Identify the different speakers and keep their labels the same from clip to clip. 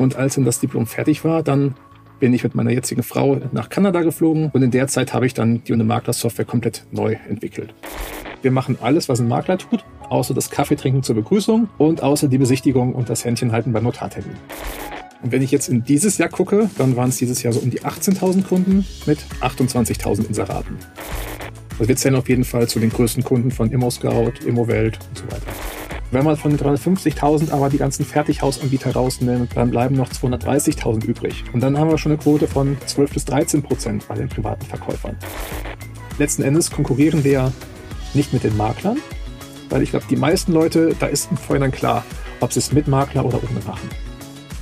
Speaker 1: Und als dann das Diplom fertig war, dann bin ich mit meiner jetzigen Frau nach Kanada geflogen und in der Zeit habe ich dann die Makler-Software komplett neu entwickelt. Wir machen alles, was ein Makler tut, außer das Kaffeetrinken zur Begrüßung und außer die Besichtigung und das Händchenhalten beim Notartermin. Und wenn ich jetzt in dieses Jahr gucke, dann waren es dieses Jahr so um die 18.000 Kunden mit 28.000 Inseraten. Also wir zählen auf jeden Fall zu den größten Kunden von ImmoScout, ImmoWelt und so weiter. Wenn man von den 350.000 aber die ganzen Fertighausanbieter rausnimmt, dann bleiben noch 230.000 übrig. Und dann haben wir schon eine Quote von 12 bis 13 Prozent bei den privaten Verkäufern. Letzten Endes konkurrieren wir nicht mit den Maklern, weil ich glaube, die meisten Leute, da ist im Vorhinein klar, ob sie es mit Makler oder ohne machen.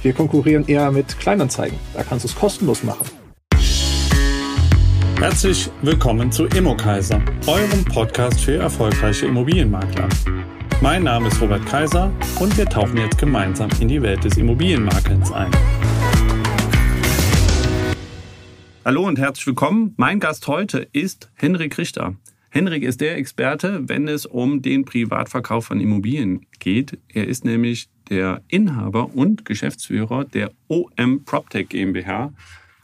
Speaker 1: Wir konkurrieren eher mit Kleinanzeigen. Da kannst du es kostenlos machen.
Speaker 2: Herzlich willkommen zu Immokaiser, eurem Podcast für erfolgreiche Immobilienmakler. Mein Name ist Robert Kaiser und wir tauchen jetzt gemeinsam in die Welt des Immobilienmakelns ein. Hallo und herzlich willkommen. Mein Gast heute ist Henrik Richter. Henrik ist der Experte, wenn es um den Privatverkauf von Immobilien geht. Er ist nämlich der Inhaber und Geschäftsführer der OM PropTech GmbH,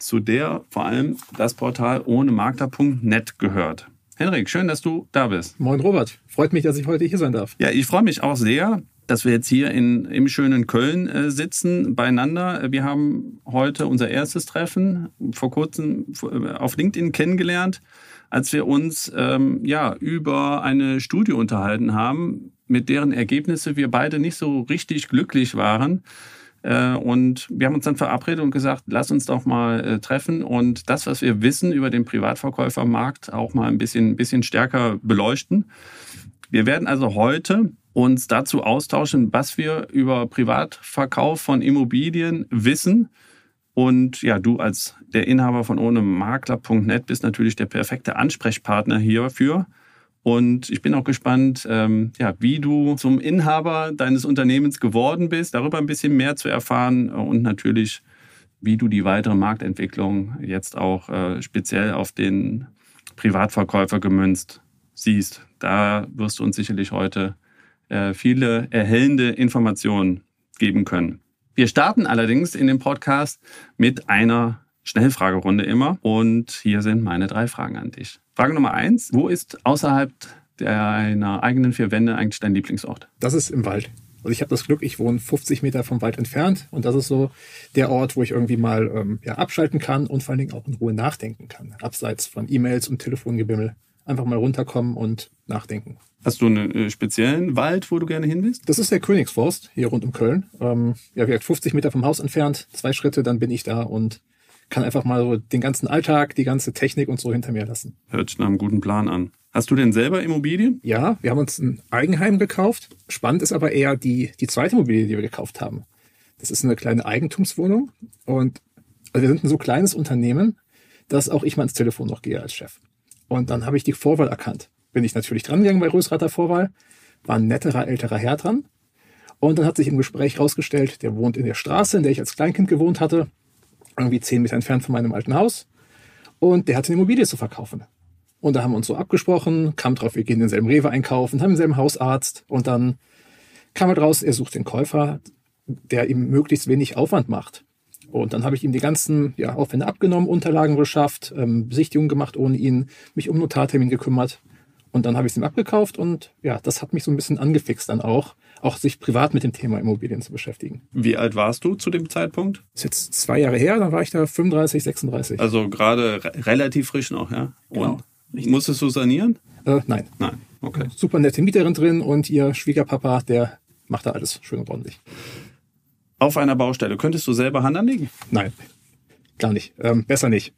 Speaker 2: zu der vor allem das Portal ohne Makler.net gehört. Henrik, schön, dass du da bist.
Speaker 1: Moin Robert, freut mich, dass ich heute hier sein darf.
Speaker 2: Ja, ich freue mich auch sehr, dass wir jetzt hier in, im schönen Köln äh, sitzen beieinander. Wir haben heute unser erstes Treffen vor kurzem äh, auf LinkedIn kennengelernt, als wir uns ähm, ja über eine Studie unterhalten haben, mit deren Ergebnisse wir beide nicht so richtig glücklich waren. Äh, und wir haben uns dann verabredet und gesagt, lass uns doch mal äh, treffen und das, was wir wissen über den Privatverkäufermarkt, auch mal ein bisschen, ein bisschen stärker beleuchten. Wir werden also heute uns dazu austauschen, was wir über Privatverkauf von Immobilien wissen. Und ja, du als der Inhaber von ohnemakler.net bist natürlich der perfekte Ansprechpartner hierfür. Und ich bin auch gespannt, ähm, ja, wie du zum Inhaber deines Unternehmens geworden bist, darüber ein bisschen mehr zu erfahren und natürlich, wie du die weitere Marktentwicklung jetzt auch äh, speziell auf den Privatverkäufer gemünzt siehst. Da wirst du uns sicherlich heute äh, viele erhellende Informationen geben können. Wir starten allerdings in dem Podcast mit einer Schnellfragerunde immer. Und hier sind meine drei Fragen an dich. Frage Nummer eins. Wo ist außerhalb deiner eigenen vier Wände eigentlich dein Lieblingsort?
Speaker 1: Das ist im Wald. Also ich habe das Glück, ich wohne 50 Meter vom Wald entfernt und das ist so der Ort, wo ich irgendwie mal ähm, ja, abschalten kann und vor allen Dingen auch in Ruhe nachdenken kann. Abseits von E-Mails und Telefongebimmel. Einfach mal runterkommen und nachdenken.
Speaker 2: Hast du einen äh, speziellen Wald, wo du gerne hin bist?
Speaker 1: Das ist der Königsforst hier rund um Köln. Ähm, ja, wie gesagt, 50 Meter vom Haus entfernt, zwei Schritte, dann bin ich da und kann einfach mal so den ganzen Alltag, die ganze Technik und so hinter mir lassen.
Speaker 2: Hört sich nach einem guten Plan an. Hast du denn selber Immobilien?
Speaker 1: Ja, wir haben uns ein Eigenheim gekauft. Spannend ist aber eher die, die zweite Immobilie, die wir gekauft haben. Das ist eine kleine Eigentumswohnung und also wir sind ein so kleines Unternehmen, dass auch ich mal ins Telefon noch gehe als Chef. Und dann habe ich die Vorwahl erkannt. Bin ich natürlich dran gegangen bei Rösrater Vorwahl, war ein netterer älterer Herr dran. Und dann hat sich im Gespräch rausgestellt, der wohnt in der Straße, in der ich als Kleinkind gewohnt hatte irgendwie zehn Meter entfernt von meinem alten Haus. Und der hatte eine Immobilie zu verkaufen. Und da haben wir uns so abgesprochen, kam drauf, wir gehen denselben Rewe einkaufen, haben denselben Hausarzt und dann kam halt raus, er sucht den Käufer, der ihm möglichst wenig Aufwand macht. Und dann habe ich ihm die ganzen ja, Aufwände abgenommen, Unterlagen beschafft, ähm, Besichtigungen gemacht ohne ihn, mich um Notartermin gekümmert. Und dann habe ich es ihm abgekauft und ja, das hat mich so ein bisschen angefixt dann auch, auch sich privat mit dem Thema Immobilien zu beschäftigen.
Speaker 2: Wie alt warst du zu dem Zeitpunkt?
Speaker 1: Das ist jetzt zwei Jahre her, dann war ich da 35, 36.
Speaker 2: Also gerade re relativ frisch noch, ja? Und genau. musstest du sanieren?
Speaker 1: Äh, nein.
Speaker 2: Nein, okay.
Speaker 1: Super nette Mieterin drin und ihr Schwiegerpapa, der macht da alles schön und ordentlich.
Speaker 2: Auf einer Baustelle, könntest du selber Hand anlegen?
Speaker 1: Nein, gar nicht. Ähm, besser nicht.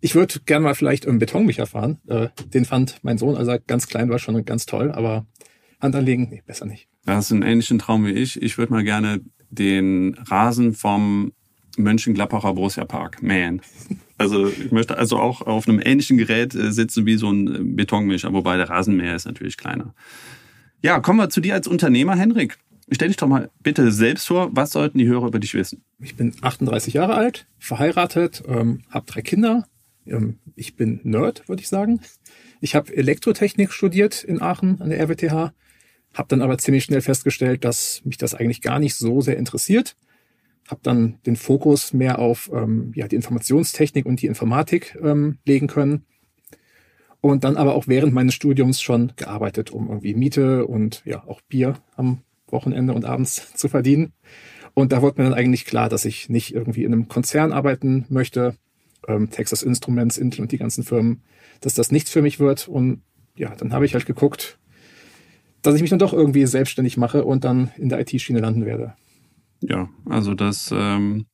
Speaker 1: Ich würde gern mal vielleicht einen Betonmicher fahren. Äh, den fand mein Sohn, als er ganz klein war, schon ganz toll, aber Hand anlegen, nee, besser nicht.
Speaker 2: Das ist ein ähnlichen Traum wie ich. Ich würde mal gerne den Rasen vom Mönchengladbacher Borussia Park mähen. Also ich möchte also auch auf einem ähnlichen Gerät äh, sitzen wie so ein Betonmischer, wobei der Rasenmäher ist natürlich kleiner. Ja, kommen wir zu dir als Unternehmer, Henrik. Stell dich doch mal bitte selbst vor, was sollten die Hörer über dich wissen?
Speaker 1: Ich bin 38 Jahre alt, verheiratet, ähm, habe drei Kinder. Ähm, ich bin Nerd, würde ich sagen. Ich habe Elektrotechnik studiert in Aachen an der RWTH habe dann aber ziemlich schnell festgestellt, dass mich das eigentlich gar nicht so sehr interessiert habe dann den Fokus mehr auf ähm, ja, die Informationstechnik und die Informatik ähm, legen können. Und dann aber auch während meines Studiums schon gearbeitet, um irgendwie Miete und ja auch Bier am Wochenende und abends zu verdienen. Und da wurde mir dann eigentlich klar, dass ich nicht irgendwie in einem Konzern arbeiten möchte, ähm, Texas Instruments, Intel und die ganzen Firmen, dass das nichts für mich wird. Und ja, dann habe ich halt geguckt, dass ich mich dann doch irgendwie selbstständig mache und dann in der IT-Schiene landen werde.
Speaker 2: Ja, also das ähm,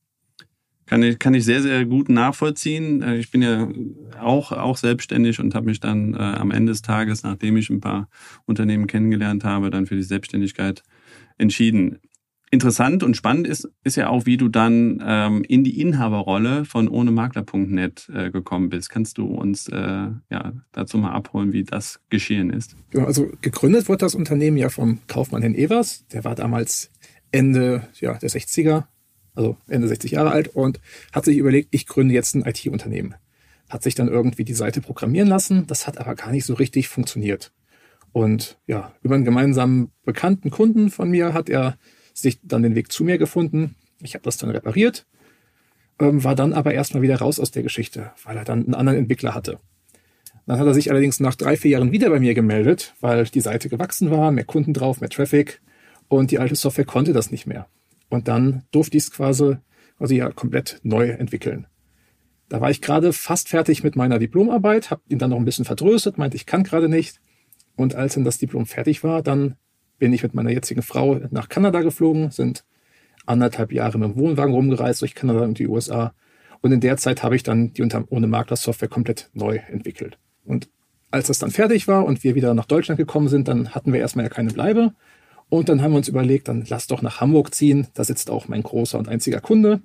Speaker 2: kann, ich, kann ich sehr, sehr gut nachvollziehen. Äh, ich bin ja auch, auch selbstständig und habe mich dann äh, am Ende des Tages, nachdem ich ein paar Unternehmen kennengelernt habe, dann für die Selbstständigkeit entschieden interessant und spannend ist, ist ja auch, wie du dann ähm, in die Inhaberrolle von ohnemakler.net äh, gekommen bist. Kannst du uns äh, ja, dazu mal abholen, wie das geschehen ist?
Speaker 1: Ja, also gegründet wurde das Unternehmen ja vom Kaufmann Herrn Evers. Der war damals Ende ja, der 60er, also Ende 60 Jahre alt und hat sich überlegt, ich gründe jetzt ein IT-Unternehmen. Hat sich dann irgendwie die Seite programmieren lassen. Das hat aber gar nicht so richtig funktioniert. Und ja, über einen gemeinsamen bekannten Kunden von mir hat er sich dann den Weg zu mir gefunden. Ich habe das dann repariert, ähm, war dann aber erstmal wieder raus aus der Geschichte, weil er dann einen anderen Entwickler hatte. Dann hat er sich allerdings nach drei, vier Jahren wieder bei mir gemeldet, weil die Seite gewachsen war, mehr Kunden drauf, mehr Traffic und die alte Software konnte das nicht mehr. Und dann durfte ich es quasi, also ja komplett neu entwickeln. Da war ich gerade fast fertig mit meiner Diplomarbeit, habe ihn dann noch ein bisschen vertröstet, meinte, ich kann gerade nicht. Und als dann das Diplom fertig war, dann bin ich mit meiner jetzigen Frau nach Kanada geflogen, sind anderthalb Jahre mit dem Wohnwagen rumgereist durch Kanada und die USA. Und in der Zeit habe ich dann die unter, ohne Makler Software komplett neu entwickelt. Und als das dann fertig war und wir wieder nach Deutschland gekommen sind, dann hatten wir erstmal ja keine Bleibe. Und dann haben wir uns überlegt, dann lass doch nach Hamburg ziehen. Da sitzt auch mein großer und einziger Kunde.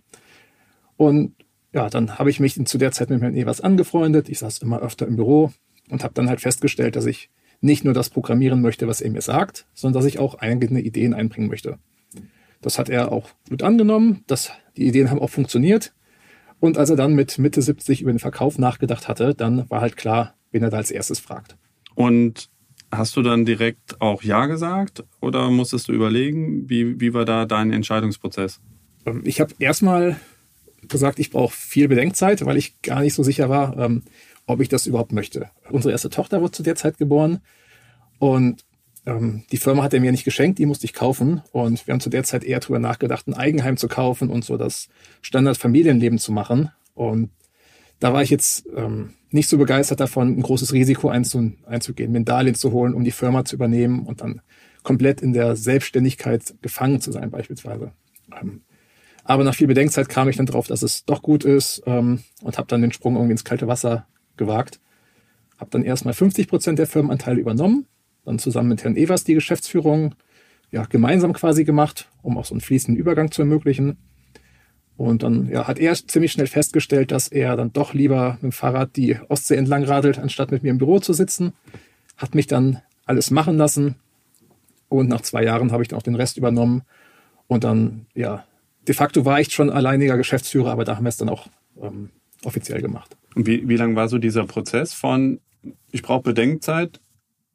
Speaker 1: Und ja, dann habe ich mich zu der Zeit mit Herrn Evers angefreundet. Ich saß immer öfter im Büro und habe dann halt festgestellt, dass ich nicht nur das programmieren möchte, was er mir sagt, sondern dass ich auch eigene Ideen einbringen möchte. Das hat er auch gut angenommen. Das, die Ideen haben auch funktioniert. Und als er dann mit Mitte 70 über den Verkauf nachgedacht hatte, dann war halt klar, wen er da als erstes fragt.
Speaker 2: Und hast du dann direkt auch Ja gesagt oder musstest du überlegen? Wie, wie war da dein Entscheidungsprozess?
Speaker 1: Ähm, ich habe erstmal gesagt, ich brauche viel Bedenkzeit, weil ich gar nicht so sicher war, ähm, ob ich das überhaupt möchte. Unsere erste Tochter wurde zu der Zeit geboren und ähm, die Firma hat er mir nicht geschenkt, die musste ich kaufen. Und wir haben zu der Zeit eher darüber nachgedacht, ein Eigenheim zu kaufen und so das Standard-Familienleben zu machen. Und da war ich jetzt ähm, nicht so begeistert davon, ein großes Risiko einzu einzugehen, mir ein Darlehen zu holen, um die Firma zu übernehmen und dann komplett in der Selbstständigkeit gefangen zu sein beispielsweise. Ähm, aber nach viel Bedenkzeit kam ich dann drauf, dass es doch gut ist ähm, und habe dann den Sprung irgendwie ins kalte Wasser gewagt. Habe dann erstmal 50 Prozent der Firmenanteile übernommen, dann zusammen mit Herrn Evers die Geschäftsführung ja, gemeinsam quasi gemacht, um auch so einen fließenden Übergang zu ermöglichen. Und dann ja, hat er ziemlich schnell festgestellt, dass er dann doch lieber mit dem Fahrrad die Ostsee entlang radelt, anstatt mit mir im Büro zu sitzen. Hat mich dann alles machen lassen. Und nach zwei Jahren habe ich dann auch den Rest übernommen. Und dann, ja, de facto war ich schon alleiniger Geschäftsführer, aber da haben wir es dann auch ähm, offiziell gemacht.
Speaker 2: Und wie, wie lang war so dieser Prozess von, ich brauche Bedenkzeit,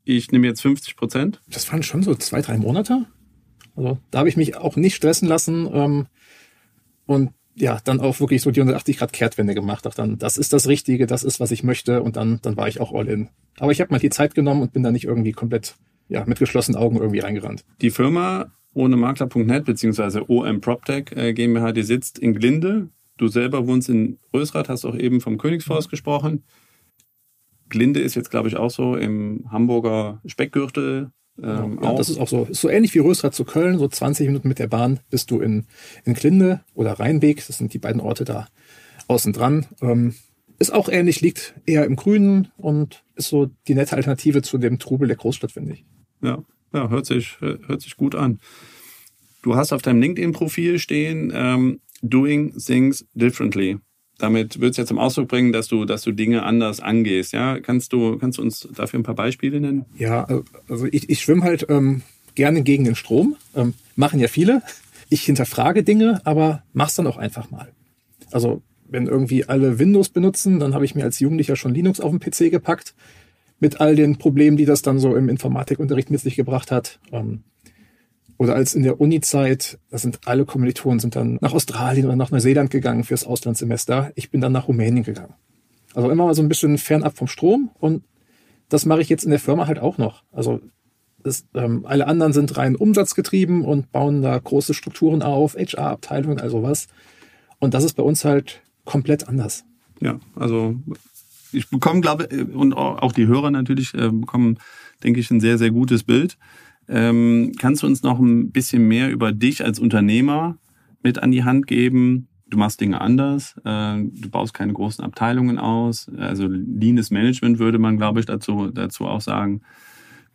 Speaker 2: ich nehme jetzt 50 Prozent?
Speaker 1: Das waren schon so zwei, drei Monate. Also da habe ich mich auch nicht stressen lassen ähm, und ja, dann auch wirklich so die 180 Grad Kehrtwende gemacht. Auch dann, das ist das Richtige, das ist, was ich möchte und dann, dann war ich auch all in. Aber ich habe mal die Zeit genommen und bin da nicht irgendwie komplett ja, mit geschlossenen Augen irgendwie reingerannt.
Speaker 2: Die Firma ohne Makler.net beziehungsweise OM PropTech äh, GmbH, die sitzt in Glinde. Du selber wohnst in Rösrath, hast auch eben vom Königsforst mhm. gesprochen. Glinde ist jetzt, glaube ich, auch so im Hamburger Speckgürtel.
Speaker 1: Ähm, ja, das ist auch so, ist so ähnlich wie Rösrath zu Köln, so 20 Minuten mit der Bahn bist du in, in Glinde oder Rheinweg, das sind die beiden Orte da außen dran. Ähm, ist auch ähnlich, liegt eher im Grünen und ist so die nette Alternative zu dem Trubel der Großstadt, finde ich.
Speaker 2: Ja, ja, hört sich, hört sich gut an. Du hast auf deinem LinkedIn-Profil stehen, ähm, doing things differently. Damit wird es ja zum Ausdruck bringen, dass du, dass du Dinge anders angehst. Ja, kannst du, kannst du uns dafür ein paar Beispiele nennen?
Speaker 1: Ja, also ich, ich schwimme halt ähm, gerne gegen den Strom. Ähm, machen ja viele. Ich hinterfrage Dinge, aber mach's dann auch einfach mal. Also wenn irgendwie alle Windows benutzen, dann habe ich mir als Jugendlicher schon Linux auf den PC gepackt mit all den Problemen, die das dann so im Informatikunterricht mit sich gebracht hat. Ähm, Oder als in der Uni-Zeit, da sind alle Kommilitonen sind dann nach Australien oder nach Neuseeland gegangen fürs Auslandssemester. Ich bin dann nach Rumänien gegangen. Also immer mal so ein bisschen fernab vom Strom und das mache ich jetzt in der Firma halt auch noch. Also das, ähm, alle anderen sind rein umsatzgetrieben und bauen da große Strukturen auf, HR-Abteilungen, also was. Und das ist bei uns halt komplett anders.
Speaker 2: Ja, also ich bekomme, glaube ich, und auch die Hörer natürlich äh, bekommen, denke ich, ein sehr, sehr gutes Bild. Ähm, kannst du uns noch ein bisschen mehr über dich als Unternehmer mit an die Hand geben? Du machst Dinge anders, äh, du baust keine großen Abteilungen aus. Also leanes Management würde man, glaube ich, dazu, dazu auch sagen.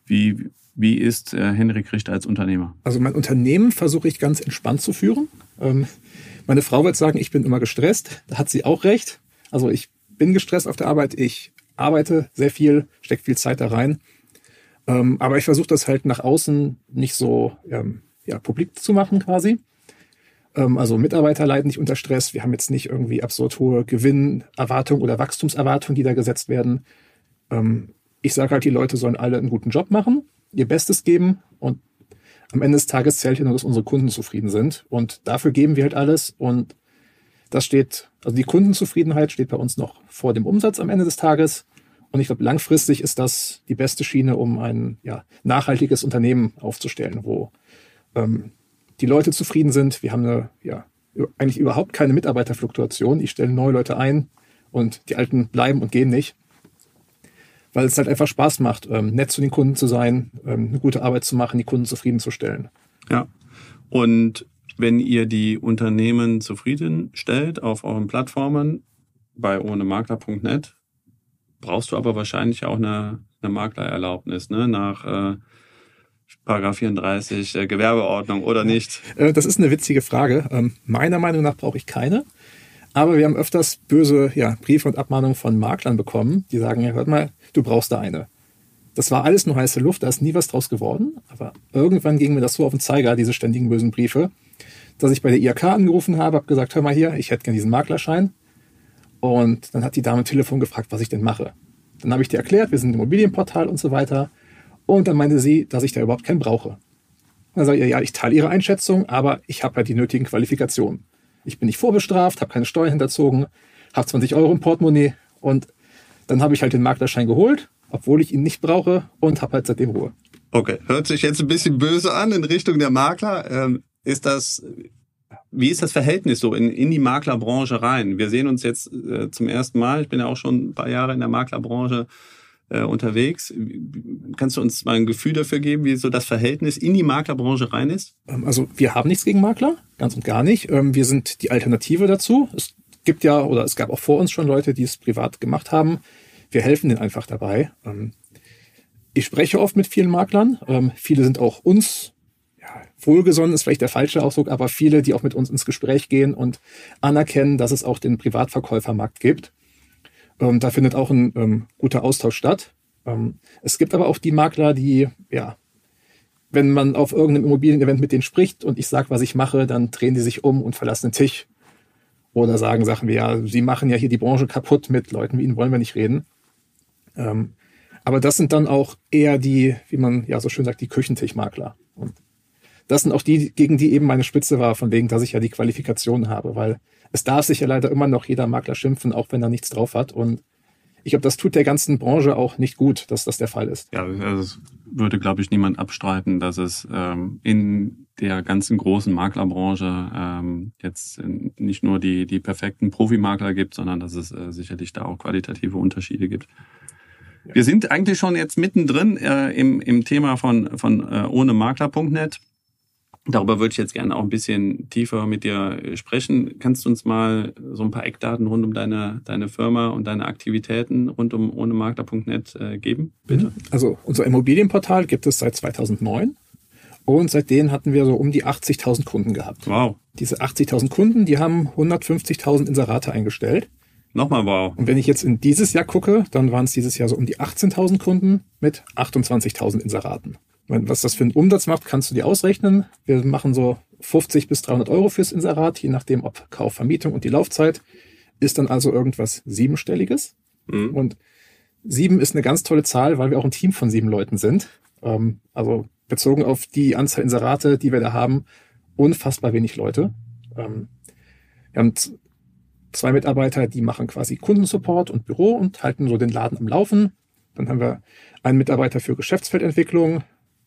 Speaker 2: Wie, wie ist äh, Henrik Richter als Unternehmer?
Speaker 1: Also mein Unternehmen versuche ich ganz entspannt zu führen. Ähm, meine Frau wird sagen, ich bin immer gestresst. Da hat sie auch recht. Also ich bin gestresst auf der Arbeit. Ich arbeite sehr viel, stecke viel Zeit da rein. Ähm, aber ich versuche das halt nach außen nicht so ähm, ja, publik zu machen quasi. Ähm, also Mitarbeiter leiden nicht unter Stress. Wir haben jetzt nicht irgendwie absurd hohe Gewinnerwartungen oder Wachstumserwartungen, die da gesetzt werden. Ähm, ich sage halt, die Leute sollen alle einen guten Job machen, ihr Bestes geben und am Ende des Tages zählt ja nur, dass unsere Kunden zufrieden sind. Und dafür geben wir halt alles. Und das steht, also die Kundenzufriedenheit steht bei uns noch vor dem Umsatz am Ende des Tages. Und ich glaube, langfristig ist das die beste Schiene, um ein ja, nachhaltiges Unternehmen aufzustellen, wo ähm, die Leute zufrieden sind. Wir haben eine, ja, eigentlich überhaupt keine Mitarbeiterfluktuation. Ich stelle neue Leute ein und die alten bleiben und gehen nicht. Weil es halt einfach Spaß macht, ähm, nett zu den Kunden zu sein, ähm, eine gute Arbeit zu machen, die Kunden zufriedenzustellen.
Speaker 2: Ja. Und wenn ihr die Unternehmen zufriedenstellt auf euren Plattformen bei ohnemakler.net, brauchst du aber wahrscheinlich auch eine, eine Maklererlaubnis, ne? Nach äh, Paragraph 34 äh, Gewerbeordnung oder nicht?
Speaker 1: Äh, das ist eine witzige Frage. Ähm, meiner Meinung nach brauche ich keine. Aber wir haben öfters böse ja, Briefe und Abmahnungen von Maklern bekommen, die sagen, ja, hört mal, du brauchst da eine. Das war alles nur heiße Luft, da ist nie was draus geworden. Aber irgendwann ging mir das so auf den Zeiger, diese ständigen bösen Briefe, dass ich bei der IAK angerufen habe, habe gesagt, hör mal hier, ich hätte gerne diesen Maklerschein. Und dann hat die Dame am Telefon gefragt, was ich denn mache. Dann habe ich dir erklärt, wir sind ein Immobilienportal und so weiter. Und dann meinte sie, dass ich da überhaupt keinen brauche. Dann sage ich, ja, ich teile Ihre Einschätzung, aber ich habe ja die nötigen Qualifikationen. Ich bin nicht vorbestraft, habe keine Steuern hinterzogen, habe 20 Euro im Portemonnaie und dann habe ich halt den Maklerschein geholt, obwohl ich ihn nicht brauche und habe halt seitdem Ruhe.
Speaker 2: Okay, hört sich jetzt ein bisschen böse an in Richtung der Makler. Ähm, ist das wie ist das Verhältnis so in, in die Maklerbranche rein? Wir sehen uns jetzt äh, zum ersten Mal. Ich bin ja auch schon ein paar Jahre in der Maklerbranche äh, unterwegs. Kannst du uns mal ein Gefühl dafür geben, wie so das Verhältnis in die Maklerbranche rein ist?
Speaker 1: Ähm, also wir haben nichts gegen Makler, ganz und gar nicht. Ähm, wir sind die Alternative dazu. Es gibt ja oder es gab auch vor uns schon Leute, die es privat gemacht haben. Wir helfen denen einfach dabei. Ähm, ich spreche oft mit vielen Maklern. Viele sind auch uns wohlgesonnen ist vielleicht der falsche Ausdruck, aber viele, die auch mit uns ins Gespräch gehen und anerkennen, dass es auch den Privatverkäufermarkt gibt. Ähm, da findet auch ein ähm, guter Austausch statt. Ähm, es gibt aber auch die Makler, die, ja, wenn man auf irgendeinem Immobilienevent mit denen spricht und ich sage, was ich mache, dann drehen die sich um und verlassen den Tisch. Oder sagen Sachen wie, ja, sie machen ja hier die Branche kaputt mit Leuten, wie ihnen wollen wir nicht reden. Ähm, aber das sind dann auch eher die, wie man ja so schön sagt, die Küchentischmakler. Und das sind auch die, gegen die eben meine Spitze war, von wegen, dass ich ja die Qualifikation habe, weil es darf sich ja leider immer noch jeder Makler schimpfen, auch wenn er nichts drauf hat. Und ich glaube, das tut der ganzen Branche auch nicht gut, dass das der Fall ist.
Speaker 2: Ja, also es würde, glaube ich, niemand abstreiten, dass es ähm, in der ganzen großen Maklerbranche ähm, jetzt nicht nur die, die perfekten Profimakler gibt, sondern dass es äh, sicherlich da auch qualitative Unterschiede gibt. Ja. Wir sind eigentlich schon jetzt mittendrin äh, im, im Thema von, von äh, ohne Makler.net. Darüber würde ich jetzt gerne auch ein bisschen tiefer mit dir sprechen. Kannst du uns mal so ein paar Eckdaten rund um deine, deine Firma und deine Aktivitäten rund um ohnemakler.net äh, geben, bitte? Mhm.
Speaker 1: Also unser Immobilienportal gibt es seit 2009 und seitdem hatten wir so um die 80.000 Kunden gehabt.
Speaker 2: Wow.
Speaker 1: Diese 80.000 Kunden, die haben 150.000 Inserate eingestellt.
Speaker 2: Nochmal wow.
Speaker 1: Und wenn ich jetzt in dieses Jahr gucke, dann waren es dieses Jahr so um die 18.000 Kunden mit 28.000 Inseraten. Was das für einen Umsatz macht, kannst du dir ausrechnen. Wir machen so 50 bis 300 Euro fürs Inserat, je nachdem, ob Kauf, Vermietung und die Laufzeit. Ist dann also irgendwas Siebenstelliges. Mhm. Und sieben ist eine ganz tolle Zahl, weil wir auch ein Team von sieben Leuten sind. Ähm, also bezogen auf die Anzahl Inserate, die wir da haben, unfassbar wenig Leute. Ähm, wir haben zwei Mitarbeiter, die machen quasi Kundensupport und Büro und halten so den Laden am Laufen. Dann haben wir einen Mitarbeiter für Geschäftsfeldentwicklung,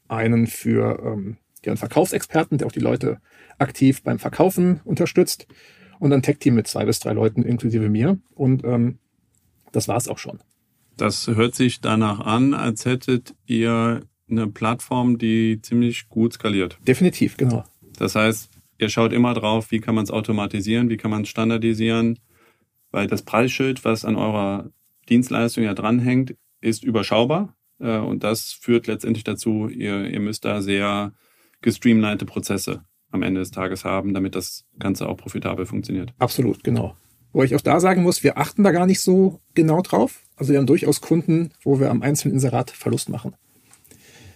Speaker 1: einen für ähm, den Verkaufsexperten, der auch die Leute aktiv beim Verkaufen unterstützt und ein Tech-Team mit zwei bis drei Leuten inklusive mir. Und ähm, das war's auch schon.
Speaker 2: Das hört sich danach an, als hättet ihr eine Plattform, die ziemlich gut skaliert.
Speaker 1: Definitiv, genau.
Speaker 2: Das heißt, ihr schaut immer drauf, wie kann man es automatisieren, wie kann man es standardisieren, weil das Preisschild, was an eurer Dienstleistung ja dranhängt, ist überschaubar. Äh, und das führt letztendlich dazu, ihr, ihr müsst da sehr gestreamlinete Prozesse am Ende des Tages haben, damit das Ganze auch profitabel funktioniert.
Speaker 1: Absolut, genau. Wo ich auch da sagen muss, wir achten da gar nicht so genau drauf. Also wir haben durchaus Kunden, wo wir am einzelnen Inserat Verlust machen.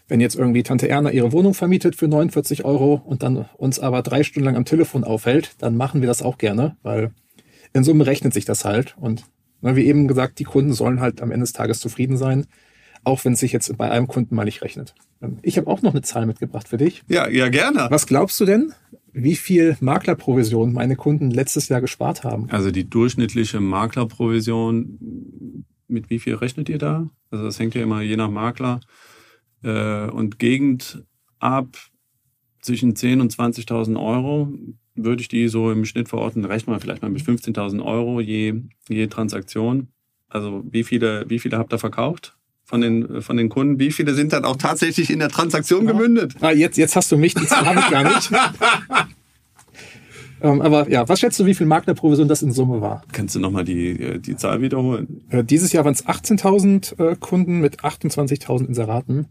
Speaker 1: Wenn jetzt irgendwie Tante Erna ihre Wohnung vermietet für 49 Euro und dann uns aber drei Stunden lang am Telefon aufhält, dann machen wir das auch gerne, weil in Summe rechnet sich das halt. Und ne, wie eben gesagt, die Kunden sollen halt am Ende des Tages zufrieden sein, auch wenn es sich jetzt bei einem Kunden mal nicht rechnet. Ähm, ich habe auch noch eine Zahl mitgebracht für dich.
Speaker 2: Ja, ja, gerne.
Speaker 1: Was glaubst du denn, wie viel Maklerprovision meine Kunden letztes Jahr gespart haben?
Speaker 2: Also die durchschnittliche Maklerprovision, mit wie viel rechnet ihr da? Also das hängt ja immer je nach Makler äh, und Gegend ab zwischen 10.000 und 20.000 Euro würde ich die so im Schnitt verorten, rechnen wir vielleicht mal mit 15.000 Euro je, je Transaktion. Also wie viele, wie viele habt ihr verkauft? Von den, von den Kunden, wie viele sind dann auch tatsächlich in der Transaktion ja. gemündet?
Speaker 1: Ah, jetzt, jetzt hast du mich, die Zahl habe ich gar nicht. ähm, aber ja, was schätzt du, wie viel Maklerprovision das in Summe war?
Speaker 2: Kannst du nochmal die, die Zahl wiederholen?
Speaker 1: Äh, dieses Jahr waren es 18.000 äh, Kunden mit 28.000 Inseraten.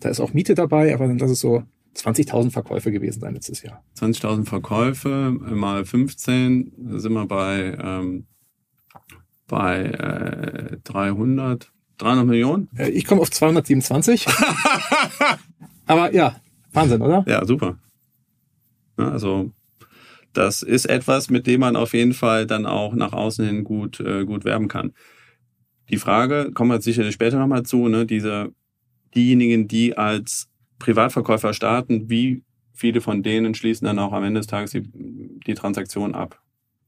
Speaker 1: Da ist auch Miete dabei, aber lass es so 20.000 Verkäufe gewesen sein letztes Jahr.
Speaker 2: 20.000 Verkäufe mal 15 sind wir bei, ähm, bei äh, 300, 300 Millionen.
Speaker 1: Äh, ich komme auf 227. aber ja, Wahnsinn, oder?
Speaker 2: Ja, super. Ja, also das ist etwas, mit dem man auf jeden Fall dann auch nach außen hin gut, äh, gut werben kann. Die Frage, kommen wir sicherlich später nochmal zu, ne, diese diejenigen, die als Privatverkäufer starten, wie viele von denen schließen dann auch am Ende des Tages die, die Transaktion ab?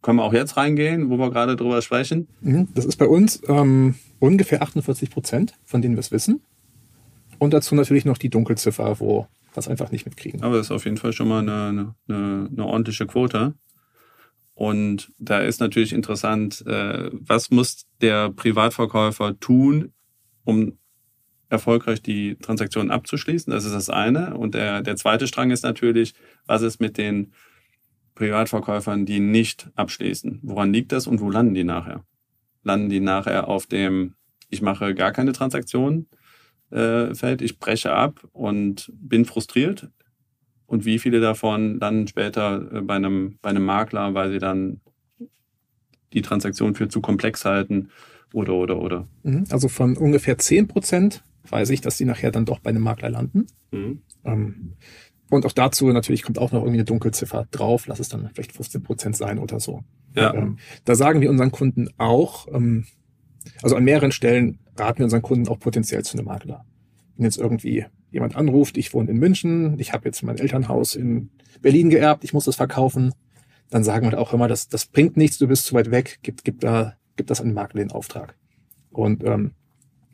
Speaker 2: Können wir auch jetzt reingehen, wo wir gerade drüber sprechen?
Speaker 1: Mhm, das ist bei uns ähm, ungefähr 48 Prozent, von denen wir es wissen. Und dazu natürlich noch die Dunkelziffer, wo wir es einfach nicht mitkriegen.
Speaker 2: Aber das ist auf jeden Fall schon mal eine, eine, eine ordentliche Quote. Und da ist natürlich interessant, äh, was muss der Privatverkäufer tun, um erfolgreich die Transaktion abzuschließen. Das ist das eine. Und der, der zweite Strang ist natürlich, was ist mit den Privatverkäufern, die nicht abschließen? Woran liegt das und wo landen die nachher? Landen die nachher auf dem, ich mache gar keine Transaktion äh, Feld, ich breche ab und bin frustriert? Und wie viele davon landen später äh, bei, einem, bei einem Makler, weil sie dann die Transaktion für zu komplex halten oder, oder, oder?
Speaker 1: Mhm. Also von ungefähr 10 Prozent weiß ich, dass die nachher dann doch bei einem Makler landen. Mhm. Ähm, und auch dazu natürlich kommt auch noch irgendwie eine Dunkelziffer drauf, lass es dann vielleicht 15 Prozent sein oder so. Ja. Ähm, da sagen wir unseren Kunden auch, ähm, also an mehreren Stellen raten wir unseren Kunden auch potenziell zu einem Makler. Wenn jetzt irgendwie jemand anruft, ich wohne in München, ich habe jetzt mein Elternhaus in Berlin geerbt, ich muss das verkaufen, dann sagen wir auch immer, das, das bringt nichts, du bist zu weit weg, gib, gib, da, gib das an den Makler in Auftrag. Und ähm,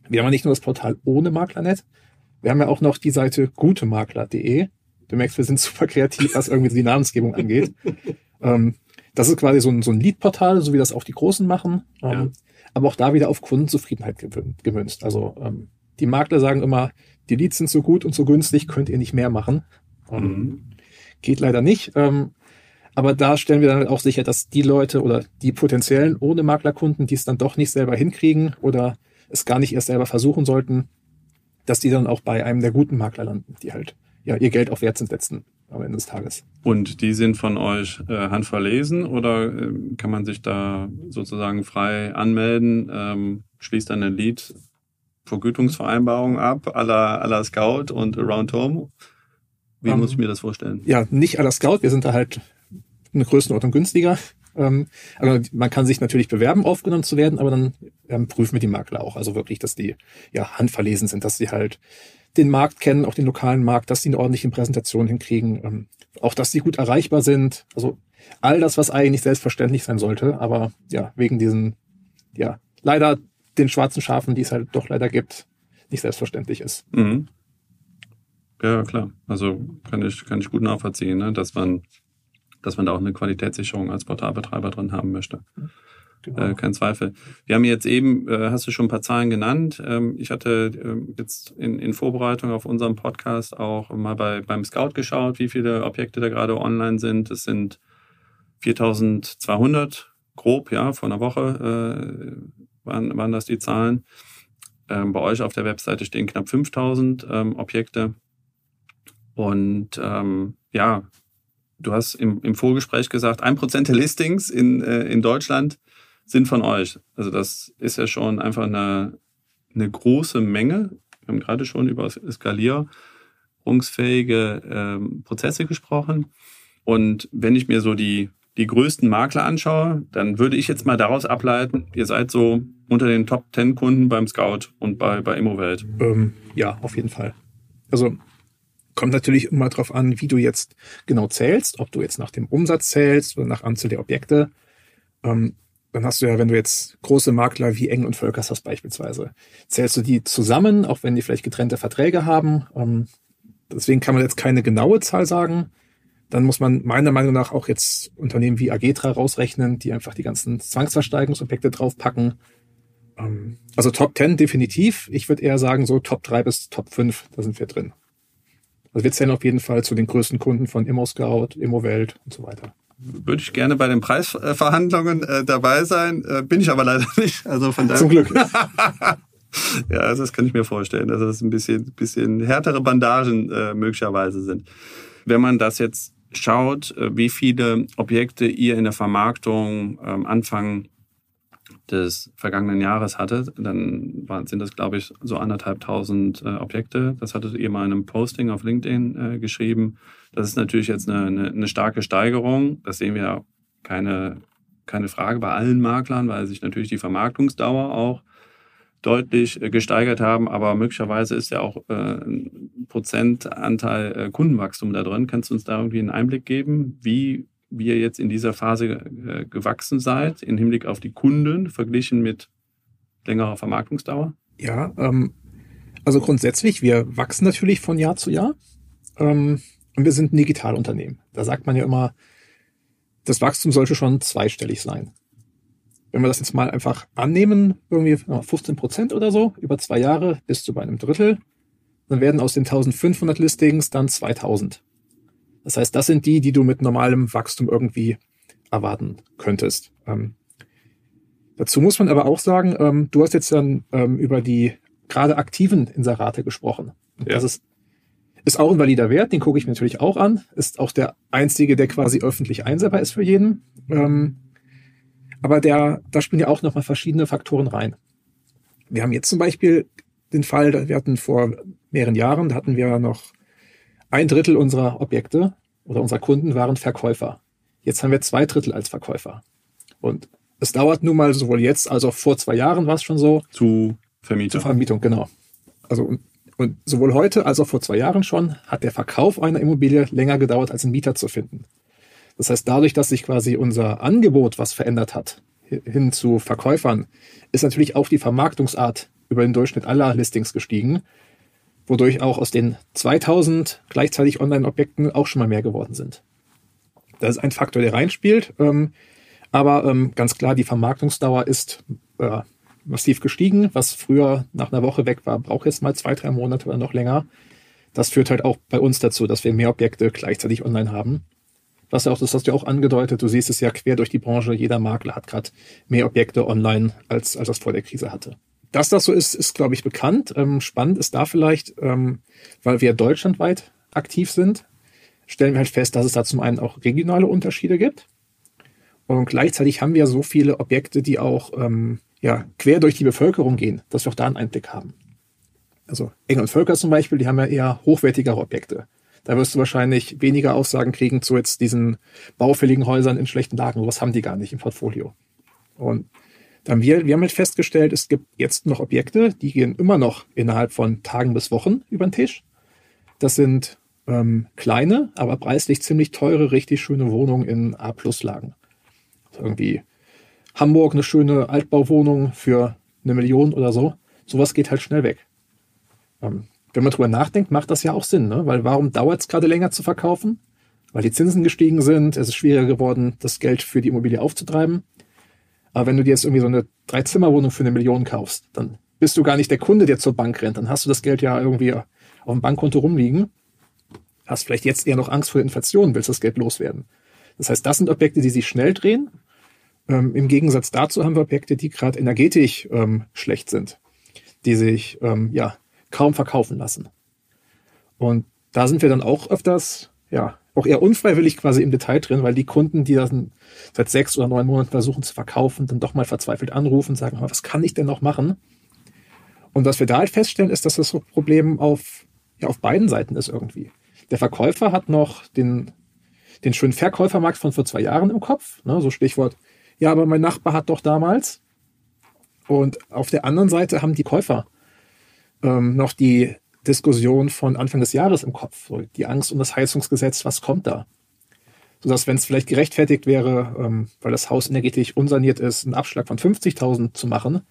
Speaker 1: wir haben ja nicht nur das Portal ohne Maklernet, wir haben ja auch noch die Seite gutemakler.de. Du merkst, wir sind super kreativ, was irgendwie die Namensgebung angeht. ähm, das ist quasi so ein, so ein Lead-Portal, so wie das auch die Großen machen. Ähm, ja. Aber auch da wieder auf Kundenzufriedenheit gemünzt. Also ähm, die Makler sagen immer, die Leads sind so gut und so günstig, könnt ihr nicht mehr machen. Ähm, mhm. Geht leider nicht. Ähm, aber da stellen wir dann halt auch sicher, dass die Leute oder die potenziellen ohne Maklerkunden, die es dann doch nicht selber hinkriegen oder es gar nicht erst selber versuchen sollten, dass die dann auch bei einem der guten Makler landen, die halt ja ihr Geld auf Wert sind setzen am Ende des Tages.
Speaker 2: Und die sind von euch äh, handverlesen oder äh, kann man sich da sozusagen frei anmelden, ähm, schließt dann eine Lead Vergütungsvereinbarung ab, aller aller Scout und Around Home? Wie um, ähm, muss ich mir das vorstellen?
Speaker 1: Ja, nicht aller Scout, wir sind da halt eine Größenordnung günstiger. Ähm, also man kann sich natürlich bewerben, aufgenommen zu werden, aber dann ähm, prüfen wir die Makler auch. Also wirklich, dass die ja handverlesen sind, dass sie halt den Markt kennen, auch den lokalen Markt, dass sie eine ordentliche Präsentation hinkriegen, ähm, auch dass sie gut erreichbar sind. Also all das, was eigentlich selbstverständlich sein sollte, aber ja, wegen diesen, ja, leider den schwarzen Schafen, die es halt doch leider gibt, nicht selbstverständlich ist.
Speaker 2: Mhm. Ja, klar. Also kann ich, kann ich gut nachvollziehen, ne? dass man, dass man da auch eine Qualitätssicherung als Portalbetreiber drin haben möchte. Genau. Äh, kein Zweifel. Wir haben jetzt eben, äh, hast du schon ein paar Zahlen genannt. Ähm, ich hatte äh, jetzt in, in Vorbereitung auf unserem Podcast auch mal bei, beim Scout geschaut, wie viele Objekte da gerade online sind. Es sind 4200 grob, ja, vor einer Woche äh, waren, waren das die Zahlen. Ähm, bei euch auf der Webseite stehen knapp 5000 ähm, Objekte. Und ähm, ja, du hast im, im Vorgespräch gesagt, ein Prozent der Listings in, äh, in Deutschland sind von euch. Also das ist ja schon einfach eine, eine große Menge. Wir haben gerade schon über skalierungsfähige ähm, Prozesse gesprochen. Und wenn ich mir so die, die größten Makler anschaue, dann würde ich jetzt mal daraus ableiten, ihr seid so unter den Top 10 Kunden beim Scout und bei, bei Immowelt.
Speaker 1: Ähm, ja, auf jeden Fall. Also kommt natürlich immer darauf an, wie du jetzt genau zählst, ob du jetzt nach dem Umsatz zählst oder nach Anzahl der Objekte. Ähm, dann hast du ja, wenn du jetzt große Makler wie Eng und Völkers hast beispielsweise, zählst du die zusammen, auch wenn die vielleicht getrennte Verträge haben. Ähm, deswegen kann man jetzt keine genaue Zahl sagen. Dann muss man meiner Meinung nach auch jetzt Unternehmen wie Agetra rausrechnen, die einfach die ganzen Zwangsversteigerungsobjekte draufpacken. Ähm, also Top 10 definitiv. Ich würde eher sagen so Top 3 bis Top 5, da sind wir drin. Also wir zählen auf jeden Fall zu den größten Kunden von ImmoScout, ImmoWelt und so weiter
Speaker 2: würde ich gerne bei den Preisverhandlungen äh, dabei sein, äh, bin ich aber leider nicht. Also von daher.
Speaker 1: Zum Glück.
Speaker 2: ja, also das kann ich mir vorstellen, dass das ein bisschen, bisschen härtere Bandagen äh, möglicherweise sind. Wenn man das jetzt schaut, äh, wie viele Objekte ihr in der Vermarktung ähm, Anfang des vergangenen Jahres hattet, dann sind das, glaube ich, so anderthalbtausend äh, Objekte. Das hattet ihr mal in einem Posting auf LinkedIn äh, geschrieben. Das ist natürlich jetzt eine, eine, eine starke Steigerung. Das sehen wir keine, keine Frage bei allen Maklern, weil sich natürlich die Vermarktungsdauer auch deutlich äh, gesteigert haben, aber möglicherweise ist ja auch äh, ein Prozentanteil äh, Kundenwachstum da drin. Kannst du uns da irgendwie einen Einblick geben, wie wie ihr jetzt in dieser Phase äh, gewachsen seid, im Hinblick auf die Kunden, verglichen mit längerer Vermarktungsdauer?
Speaker 1: Ja, ähm, also grundsätzlich, wir wachsen natürlich von Jahr zu Jahr. Ähm, und wir sind ein Digitalunternehmen. Da sagt man ja immer, das Wachstum sollte schon zweistellig sein. Wenn wir das jetzt mal einfach annehmen, irgendwie 15 Prozent oder so, über zwei Jahre bis zu bei einem Drittel, dann werden aus den 1500 Listings dann 2000. Das heißt, das sind die, die du mit normalem Wachstum irgendwie erwarten könntest. Ähm, dazu muss man aber auch sagen, ähm, du hast jetzt dann ähm, über die gerade aktiven Inserate gesprochen. Ja. Das ist, ist auch ein valider Wert, den gucke ich mir natürlich auch an. Ist auch der einzige, der quasi öffentlich einsehbar ist für jeden. Ähm, aber der, da spielen ja auch nochmal verschiedene Faktoren rein. Wir haben jetzt zum Beispiel den Fall, wir hatten vor mehreren Jahren, da hatten wir noch ein Drittel unserer Objekte oder unserer Kunden waren Verkäufer. Jetzt haben wir zwei Drittel als Verkäufer. Und es dauert nun mal sowohl jetzt als auch vor zwei Jahren war es schon so.
Speaker 2: Zu Vermietung.
Speaker 1: Zu Vermietung, genau. Also und, und sowohl heute als auch vor zwei Jahren schon hat der Verkauf einer Immobilie länger gedauert, als einen Mieter zu finden. Das heißt, dadurch, dass sich quasi unser Angebot was verändert hat, hin zu Verkäufern, ist natürlich auch die Vermarktungsart über den Durchschnitt aller Listings gestiegen wodurch auch aus den 2000 gleichzeitig Online-Objekten auch schon mal mehr geworden sind. Das ist ein Faktor, der reinspielt. Ähm, aber ähm, ganz klar, die Vermarktungsdauer ist äh, massiv gestiegen. Was früher nach einer Woche weg war, braucht jetzt mal zwei, drei Monate oder noch länger. Das führt halt auch bei uns dazu, dass wir mehr Objekte gleichzeitig online haben. Was ja auch, das hast du auch angedeutet, du siehst es ja quer durch die Branche, jeder Makler hat gerade mehr Objekte online, als, als das vor der Krise hatte. Dass das so ist, ist, glaube ich, bekannt. Ähm, spannend ist da vielleicht, ähm, weil wir deutschlandweit aktiv sind, stellen wir halt fest, dass es da zum einen auch regionale Unterschiede gibt. Und gleichzeitig haben wir so viele Objekte, die auch ähm, ja, quer durch die Bevölkerung gehen, dass wir auch da einen Einblick haben. Also Engel und Völker zum Beispiel, die haben ja eher hochwertigere Objekte. Da wirst du wahrscheinlich weniger Aussagen kriegen zu jetzt diesen baufälligen Häusern in schlechten Lagen. Was haben die gar nicht im Portfolio. Und Dann wir, wir haben halt festgestellt, es gibt jetzt noch Objekte, die gehen immer noch innerhalb von Tagen bis Wochen über den Tisch. Das sind ähm, kleine, aber preislich ziemlich teure, richtig schöne Wohnungen in A-Plus-Lagen. Also irgendwie Hamburg eine schöne Altbauwohnung für eine Million oder so. Sowas geht halt schnell weg. Ähm, wenn man drüber nachdenkt, macht das ja auch Sinn, ne? Weil warum dauert es gerade länger zu verkaufen? Weil die Zinsen gestiegen sind, es ist schwieriger geworden, das Geld für die Immobilie aufzutreiben. Aber wenn du dir jetzt irgendwie so eine Dreizimmerwohnung für eine Million kaufst, dann bist du gar nicht der Kunde, der zur Bank rennt. Dann hast du das Geld ja irgendwie auf dem Bankkonto rumliegen. Hast vielleicht jetzt eher noch Angst vor Inflation, willst das Geld loswerden. Das heißt, das sind Objekte, die sich schnell drehen. Ähm, Im Gegensatz dazu haben wir Objekte, die gerade energetisch ähm, schlecht sind, die sich ähm, ja kaum verkaufen lassen. Und da sind wir dann auch öfters, ja, auch eher unfreiwillig quasi im Detail drin, weil die Kunden, die das seit sechs oder neun Monaten versuchen zu verkaufen, dann doch mal verzweifelt anrufen, sagen, was kann ich denn noch machen? Und was wir da halt feststellen, ist, dass das Problem auf, ja, auf beiden Seiten ist irgendwie. Der Verkäufer hat noch den, den schönen Verkäufermarkt von vor zwei Jahren im Kopf, ne, so Stichwort, ja, aber mein Nachbar hat doch damals. Und auf der anderen Seite haben die Käufer ähm, noch die Diskussion von Anfang des Jahres im Kopf. Die Angst um das Heizungsgesetz, was kommt da? Sodass, wenn es vielleicht gerechtfertigt wäre, ähm, weil das Haus energetisch unsaniert ist, einen Abschlag von 50.000 zu machen,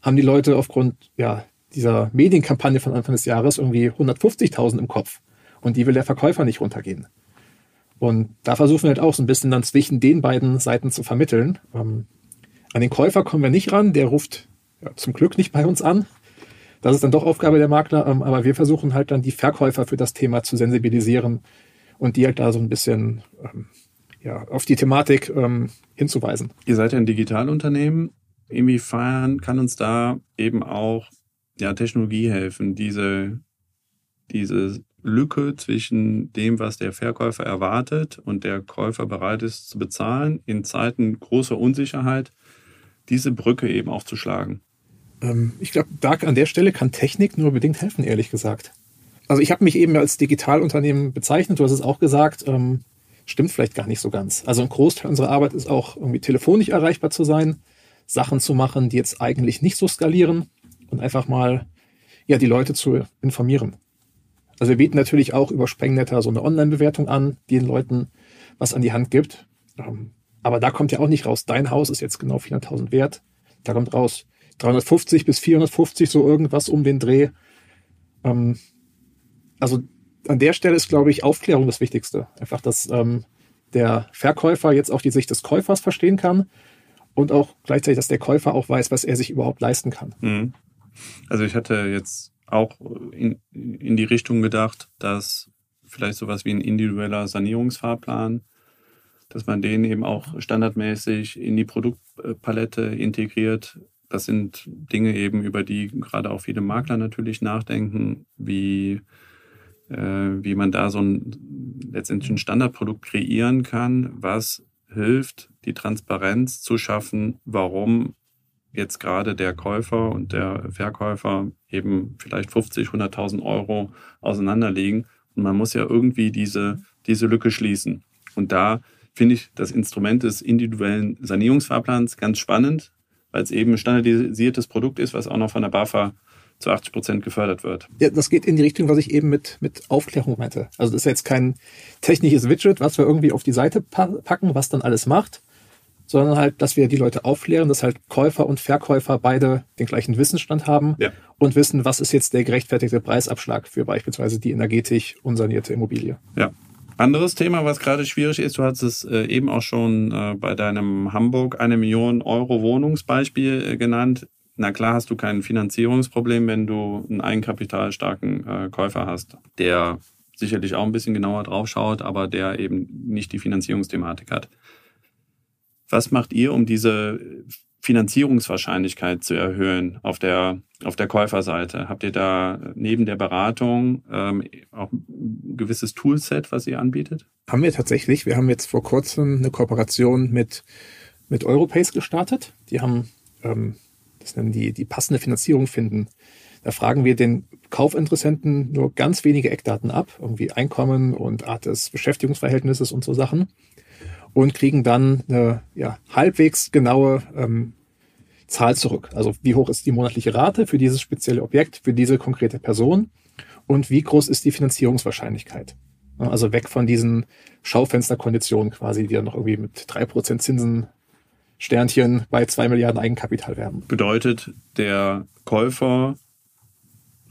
Speaker 1: haben die Leute aufgrund ja, dieser Medienkampagne von Anfang des Jahres irgendwie 150.000 im Kopf. Und die will der Verkäufer nicht runtergehen. Und da versuchen wir halt auch so ein bisschen dann zwischen den beiden Seiten zu vermitteln. Ähm, an den Käufer kommen wir nicht ran, der ruft ja, zum Glück nicht bei uns an, das ist dann doch Aufgabe der Makler, ähm, aber wir versuchen halt dann die Verkäufer für das Thema zu sensibilisieren und die halt da so ein bisschen ähm, ja, auf die Thematik ähm, hinzuweisen.
Speaker 2: Ihr seid ja ein Digitalunternehmen. Inwiefern kann uns da eben auch ja, Technologie helfen, diese, diese Lücke zwischen dem, was der Verkäufer erwartet und der Käufer bereit ist zu bezahlen, in Zeiten großer Unsicherheit, diese Brücke eben auch zu schlagen?
Speaker 1: Ähm, ich glaube, da an der Stelle kann Technik nur bedingt helfen, ehrlich gesagt. Also ich habe mich eben als Digitalunternehmen bezeichnet, du hast es auch gesagt, ähm, stimmt vielleicht gar nicht so ganz. Also ein Großteil unserer Arbeit ist auch irgendwie telefonisch erreichbar zu sein, Sachen zu machen, die jetzt eigentlich nicht so skalieren und einfach mal ja die Leute zu informieren. Also wir bieten natürlich auch über Sprengnetter so eine Online-Bewertung an, die den Leuten was an die Hand gibt. Ähm, aber da kommt ja auch nicht raus, dein Haus ist jetzt genau 400.000 wert. Da kommt raus, 350 bis 450, so irgendwas um den Dreh. Ähm, also an der Stelle ist, glaube ich, Aufklärung das Wichtigste. Einfach, dass ähm, der Verkäufer jetzt auch die Sicht des Käufers verstehen kann und auch gleichzeitig, dass der Käufer auch weiß, was er sich überhaupt leisten kann. Mhm.
Speaker 2: Also ich hatte jetzt auch in, in die Richtung gedacht, dass vielleicht sowas wie ein individueller Sanierungsfahrplan, dass man den eben auch standardmäßig in die Produktpalette integriert, das sind Dinge eben, über die gerade auch viele Makler natürlich nachdenken, wie, äh, wie man da so ein letztendlich ein Standardprodukt kreieren kann, was hilft, die Transparenz zu schaffen, warum jetzt gerade der Käufer und der Verkäufer eben vielleicht 50, 100.000 Euro auseinanderliegen. Und man muss ja irgendwie diese, diese Lücke schließen. Und da finde ich das Instrument des individuellen Sanierungsfahrplans ganz spannend, weil es eben ein standardisiertes Produkt ist, was auch noch von der BAFA zu 80 Prozent gefördert wird.
Speaker 1: Ja, das geht in die Richtung, was ich eben mit, mit Aufklärung meinte. Also das ist jetzt kein technisches Widget, was wir irgendwie auf die Seite packen, was dann alles macht, sondern halt, dass wir die Leute aufklären, dass halt Käufer und Verkäufer beide den gleichen Wissensstand haben ja. und wissen, was ist jetzt der gerechtfertigte Preisabschlag für beispielsweise die energetisch unsanierte Immobilie.
Speaker 2: Ja, anderes Thema, was gerade schwierig ist, du hast es äh, eben auch schon äh, bei deinem Hamburg eine Million Euro Wohnungsbeispiel äh, genannt. Na klar hast du kein Finanzierungsproblem, wenn du einen eigenkapitalstarken Käufer hast, der sicherlich auch ein bisschen genauer drauf schaut, aber der eben nicht die Finanzierungsthematik hat. Was macht ihr, um diese Finanzierungswahrscheinlichkeit zu erhöhen auf der, auf der Käuferseite? Habt ihr da neben der Beratung ähm, auch ein gewisses Toolset, was ihr anbietet?
Speaker 1: Haben wir tatsächlich. Wir haben jetzt vor kurzem eine Kooperation mit, mit Europace gestartet. Die haben, ähm, das nennen die, die passende Finanzierung finden. Da fragen wir den Kaufinteressenten nur ganz wenige Eckdaten ab, irgendwie Einkommen und Art des Beschäftigungsverhältnisses und so Sachen und kriegen dann eine ja, halbwegs genaue ähm, Zahl zurück. Also wie hoch ist die monatliche Rate für dieses spezielle Objekt, für diese konkrete Person und wie groß ist die Finanzierungswahrscheinlichkeit. Also weg von diesen Schaufensterkonditionen quasi, die dann noch irgendwie mit drei Prozent Zinsen Sternchen bei zwei Milliarden Eigenkapital werben.
Speaker 2: Bedeutet, der Käufer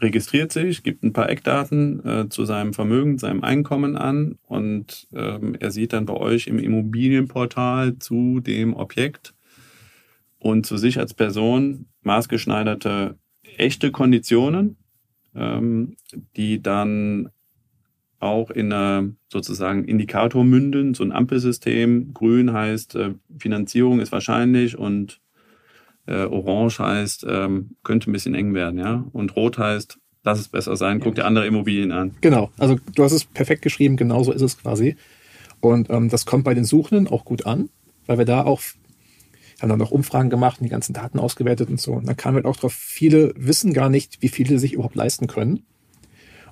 Speaker 2: registriert sich, gibt ein paar Eckdaten äh, zu seinem Vermögen, seinem Einkommen an und ähm, er sieht dann bei euch im Immobilienportal zu dem Objekt und zu sich als Person maßgeschneiderte echte Konditionen, ähm, die dann auch in einer sozusagen Indikator münden, so ein Ampelsystem. Grün heißt, äh, Finanzierung ist wahrscheinlich und äh, Orange heißt, ähm, könnte ein bisschen eng werden, ja. Und Rot heißt, lass es besser sein, guck dir andere Immobilien an.
Speaker 1: Genau, also du hast es perfekt geschrieben, genauso ist es quasi. Und ähm, das kommt bei den Suchenden auch gut an, weil wir da auch haben dann noch Umfragen gemacht und die ganzen Daten ausgewertet und so. Und dann kam halt auch drauf, viele wissen gar nicht, wie viele sich überhaupt leisten können.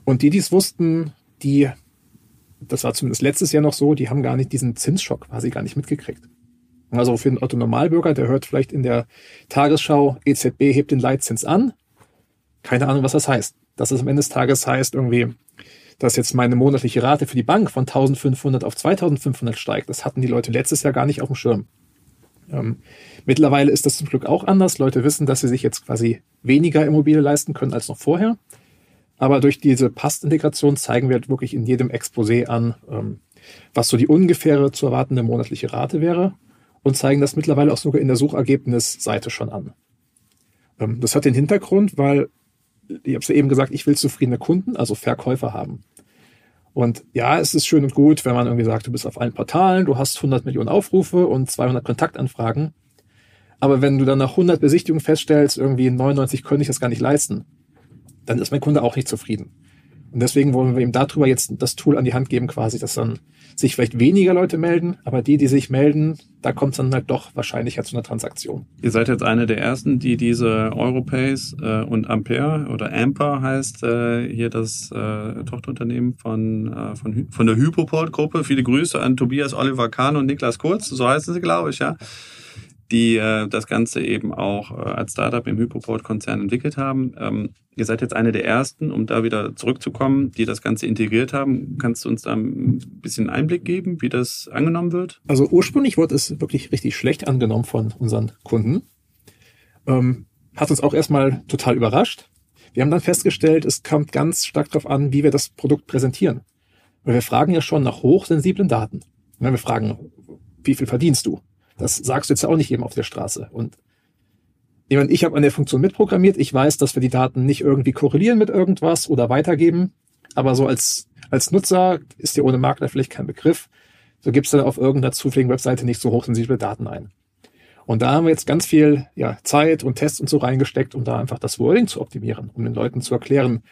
Speaker 1: Und die, die es wussten, die, das war zumindest letztes Jahr noch so, die haben gar nicht diesen Zinsschock quasi gar nicht mitgekriegt. Also für den Otto Normalbürger, der hört vielleicht in der Tagesschau, EZB hebt den Leitzins an. Keine Ahnung, was das heißt. Dass es am Ende des Tages heißt irgendwie, dass jetzt meine monatliche Rate für die Bank von 1500 auf 2500 steigt. Das hatten die Leute letztes Jahr gar nicht auf dem Schirm. Ähm, mittlerweile ist das zum Glück auch anders. Leute wissen, dass sie sich jetzt quasi weniger Immobilie leisten können als noch vorher. Aber durch diese Pastintegration zeigen wir halt wirklich in jedem Exposé an, ähm, was so die ungefähre zu erwartende monatliche Rate wäre und zeigen das mittlerweile auch sogar in der Suchergebnisseite schon an. Ähm, das hat den Hintergrund, weil, ich habe es ja eben gesagt, ich will zufriedene Kunden, also Verkäufer haben. Und ja, es ist schön und gut, wenn man irgendwie sagt, du bist auf allen Portalen, du hast 100 Millionen Aufrufe und 200 Kontaktanfragen. Aber wenn du dann nach 100 Besichtigungen feststellst, irgendwie 99 könnte ich das gar nicht leisten, dann ist mein Kunde auch nicht zufrieden. Und deswegen wollen wir ihm darüber jetzt das Tool an die Hand geben, quasi, dass dann sich vielleicht weniger Leute melden, aber die, die sich melden, da kommt es dann halt doch wahrscheinlicher zu einer Transaktion.
Speaker 2: Ihr seid jetzt eine der ersten, die diese Europace äh, und Ampere oder Amper heißt äh, hier das äh, Tochterunternehmen von, äh, von, von der Hypoport-Gruppe. Viele Grüße an Tobias Oliver Kahn und Niklas Kurz, so heißen sie, glaube ich, ja die äh, das Ganze eben auch äh, als Startup im Hypoport-Konzern entwickelt haben. Ähm, ihr seid jetzt eine der ersten, um da wieder zurückzukommen, die das Ganze integriert haben. Kannst du uns da ein bisschen Einblick geben, wie das angenommen wird?
Speaker 1: Also ursprünglich wurde es wirklich richtig schlecht angenommen von unseren Kunden. Ähm, hat uns auch erstmal total überrascht. Wir haben dann festgestellt, es kommt ganz stark darauf an, wie wir das Produkt präsentieren. Weil wir fragen ja schon nach hochsensiblen Daten. Wir fragen, wie viel verdienst du? Das sagst du jetzt auch nicht jedem auf der Straße. Und ich, meine, ich habe an der Funktion mitprogrammiert. Ich weiß, dass wir die Daten nicht irgendwie korrelieren mit irgendwas oder weitergeben. Aber so als, als Nutzer ist dir ohne Makler vielleicht kein Begriff. So gibst du dann auf irgendeiner zufälligen Webseite nicht so hochsensible Daten ein. Und da haben wir jetzt ganz viel ja, Zeit und Tests und so reingesteckt, um da einfach das Wording zu optimieren, um den Leuten zu erklären,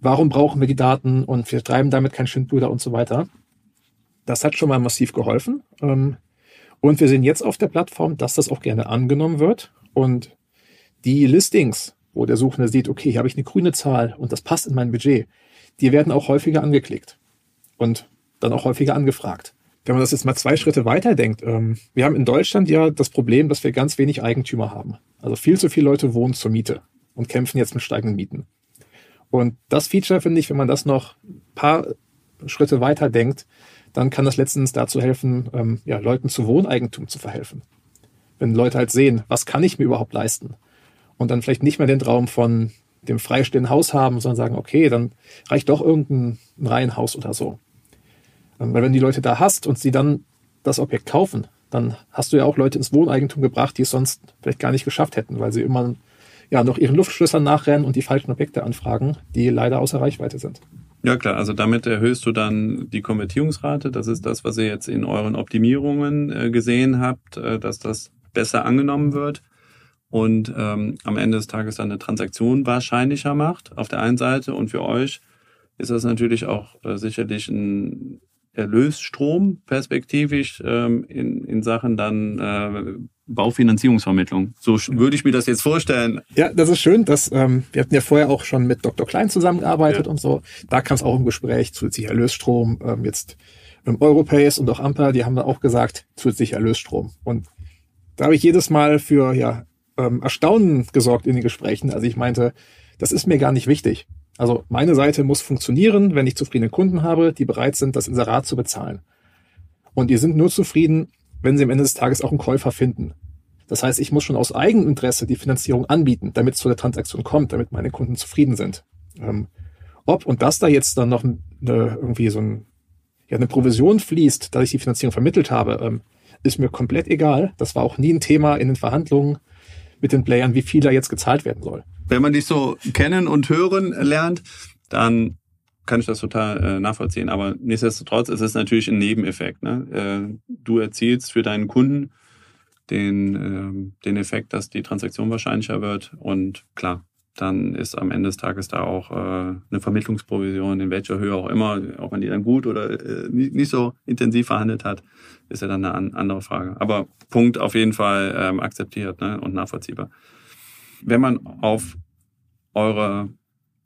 Speaker 1: warum brauchen wir die Daten und wir treiben damit kein Schindluder und so weiter. Das hat schon mal massiv geholfen. Ähm, und wir sehen jetzt auf der Plattform, dass das auch gerne angenommen wird. Und die Listings, wo der Suchende sieht, okay, hier habe ich eine grüne Zahl und das passt in mein Budget, die werden auch häufiger angeklickt und dann auch häufiger angefragt. Wenn man das jetzt mal zwei Schritte weiter denkt, ähm, wir haben in Deutschland ja das Problem, dass wir ganz wenig Eigentümer haben. Also viel zu viele Leute wohnen zur Miete und kämpfen jetzt mit steigenden Mieten. Und das Feature finde ich, wenn man das noch ein paar Schritte weiter denkt, dann kann das letztens dazu helfen, ähm, ja, Leuten zu Wohneigentum zu verhelfen. Wenn Leute halt sehen, was kann ich mir überhaupt leisten? Und dann vielleicht nicht mehr den Traum von dem freistehenden Haus haben, sondern sagen, okay, dann reicht doch irgendein Reihenhaus oder so. Ähm, weil wenn die Leute da hast und sie dann das Objekt kaufen, dann hast du ja auch Leute ins Wohneigentum gebracht, die es sonst vielleicht gar nicht geschafft hätten, weil sie immer ja noch ihren Luftschlössern nachrennen und die falschen Objekte anfragen, die leider außer Reichweite sind.
Speaker 2: Ja klar, also damit erhöhst du dann die Konvertierungsrate. Das ist das, was ihr jetzt in euren Optimierungen äh, gesehen habt, äh, dass das besser angenommen wird und ähm, am Ende des Tages dann eine Transaktion wahrscheinlicher macht auf der einen Seite und für euch ist das natürlich auch äh, sicherlich ein Erlösstrom perspektivisch ähm, in, in Sachen dann äh, Baufinanzierungsvermittlung. So würde ich mir das jetzt vorstellen.
Speaker 1: Ja, das ist schön. Dass, ähm, wir hatten ja vorher auch schon mit Dr. Klein zusammengearbeitet ja. und so. Da kam es auch im Gespräch, zusätzlicher Erlösstrom. Ähm, jetzt im Europace und auch Amper, die haben da auch gesagt, zusätzlicher Erlösstrom. Und da habe ich jedes Mal für ja ähm, Erstaunen gesorgt in den Gesprächen. Also ich meinte, das ist mir gar nicht wichtig. Also meine Seite muss funktionieren, wenn ich zufriedene Kunden habe, die bereit sind, das Inserat zu bezahlen. Und die sind nur zufrieden, wenn sie am Ende des Tages auch einen Käufer finden. Das heißt, ich muss schon aus Eigeninteresse die Finanzierung anbieten, damit es zu der Transaktion kommt, damit meine Kunden zufrieden sind. Ähm, ob und dass da jetzt dann noch eine, irgendwie so ein, ja, eine Provision fließt, dass ich die Finanzierung vermittelt habe, ähm, ist mir komplett egal. Das war auch nie ein Thema in den Verhandlungen mit den Playern, wie viel da jetzt gezahlt werden soll.
Speaker 2: Wenn man dich so kennen und hören lernt, dann kann ich das total äh, nachvollziehen. Aber nichtsdestotrotz ist es natürlich ein Nebeneffekt. Ne? Äh, du erzielst für deinen Kunden den, äh, den Effekt, dass die Transaktion wahrscheinlicher wird. Und klar, dann ist am Ende des Tages da auch äh, eine Vermittlungsprovision, in welcher Höhe auch immer, auch wenn die dann gut oder äh, nicht so intensiv verhandelt hat, ist ja dann eine andere Frage. Aber Punkt auf jeden Fall ähm, akzeptiert ne, und nachvollziehbar. Wenn man auf eure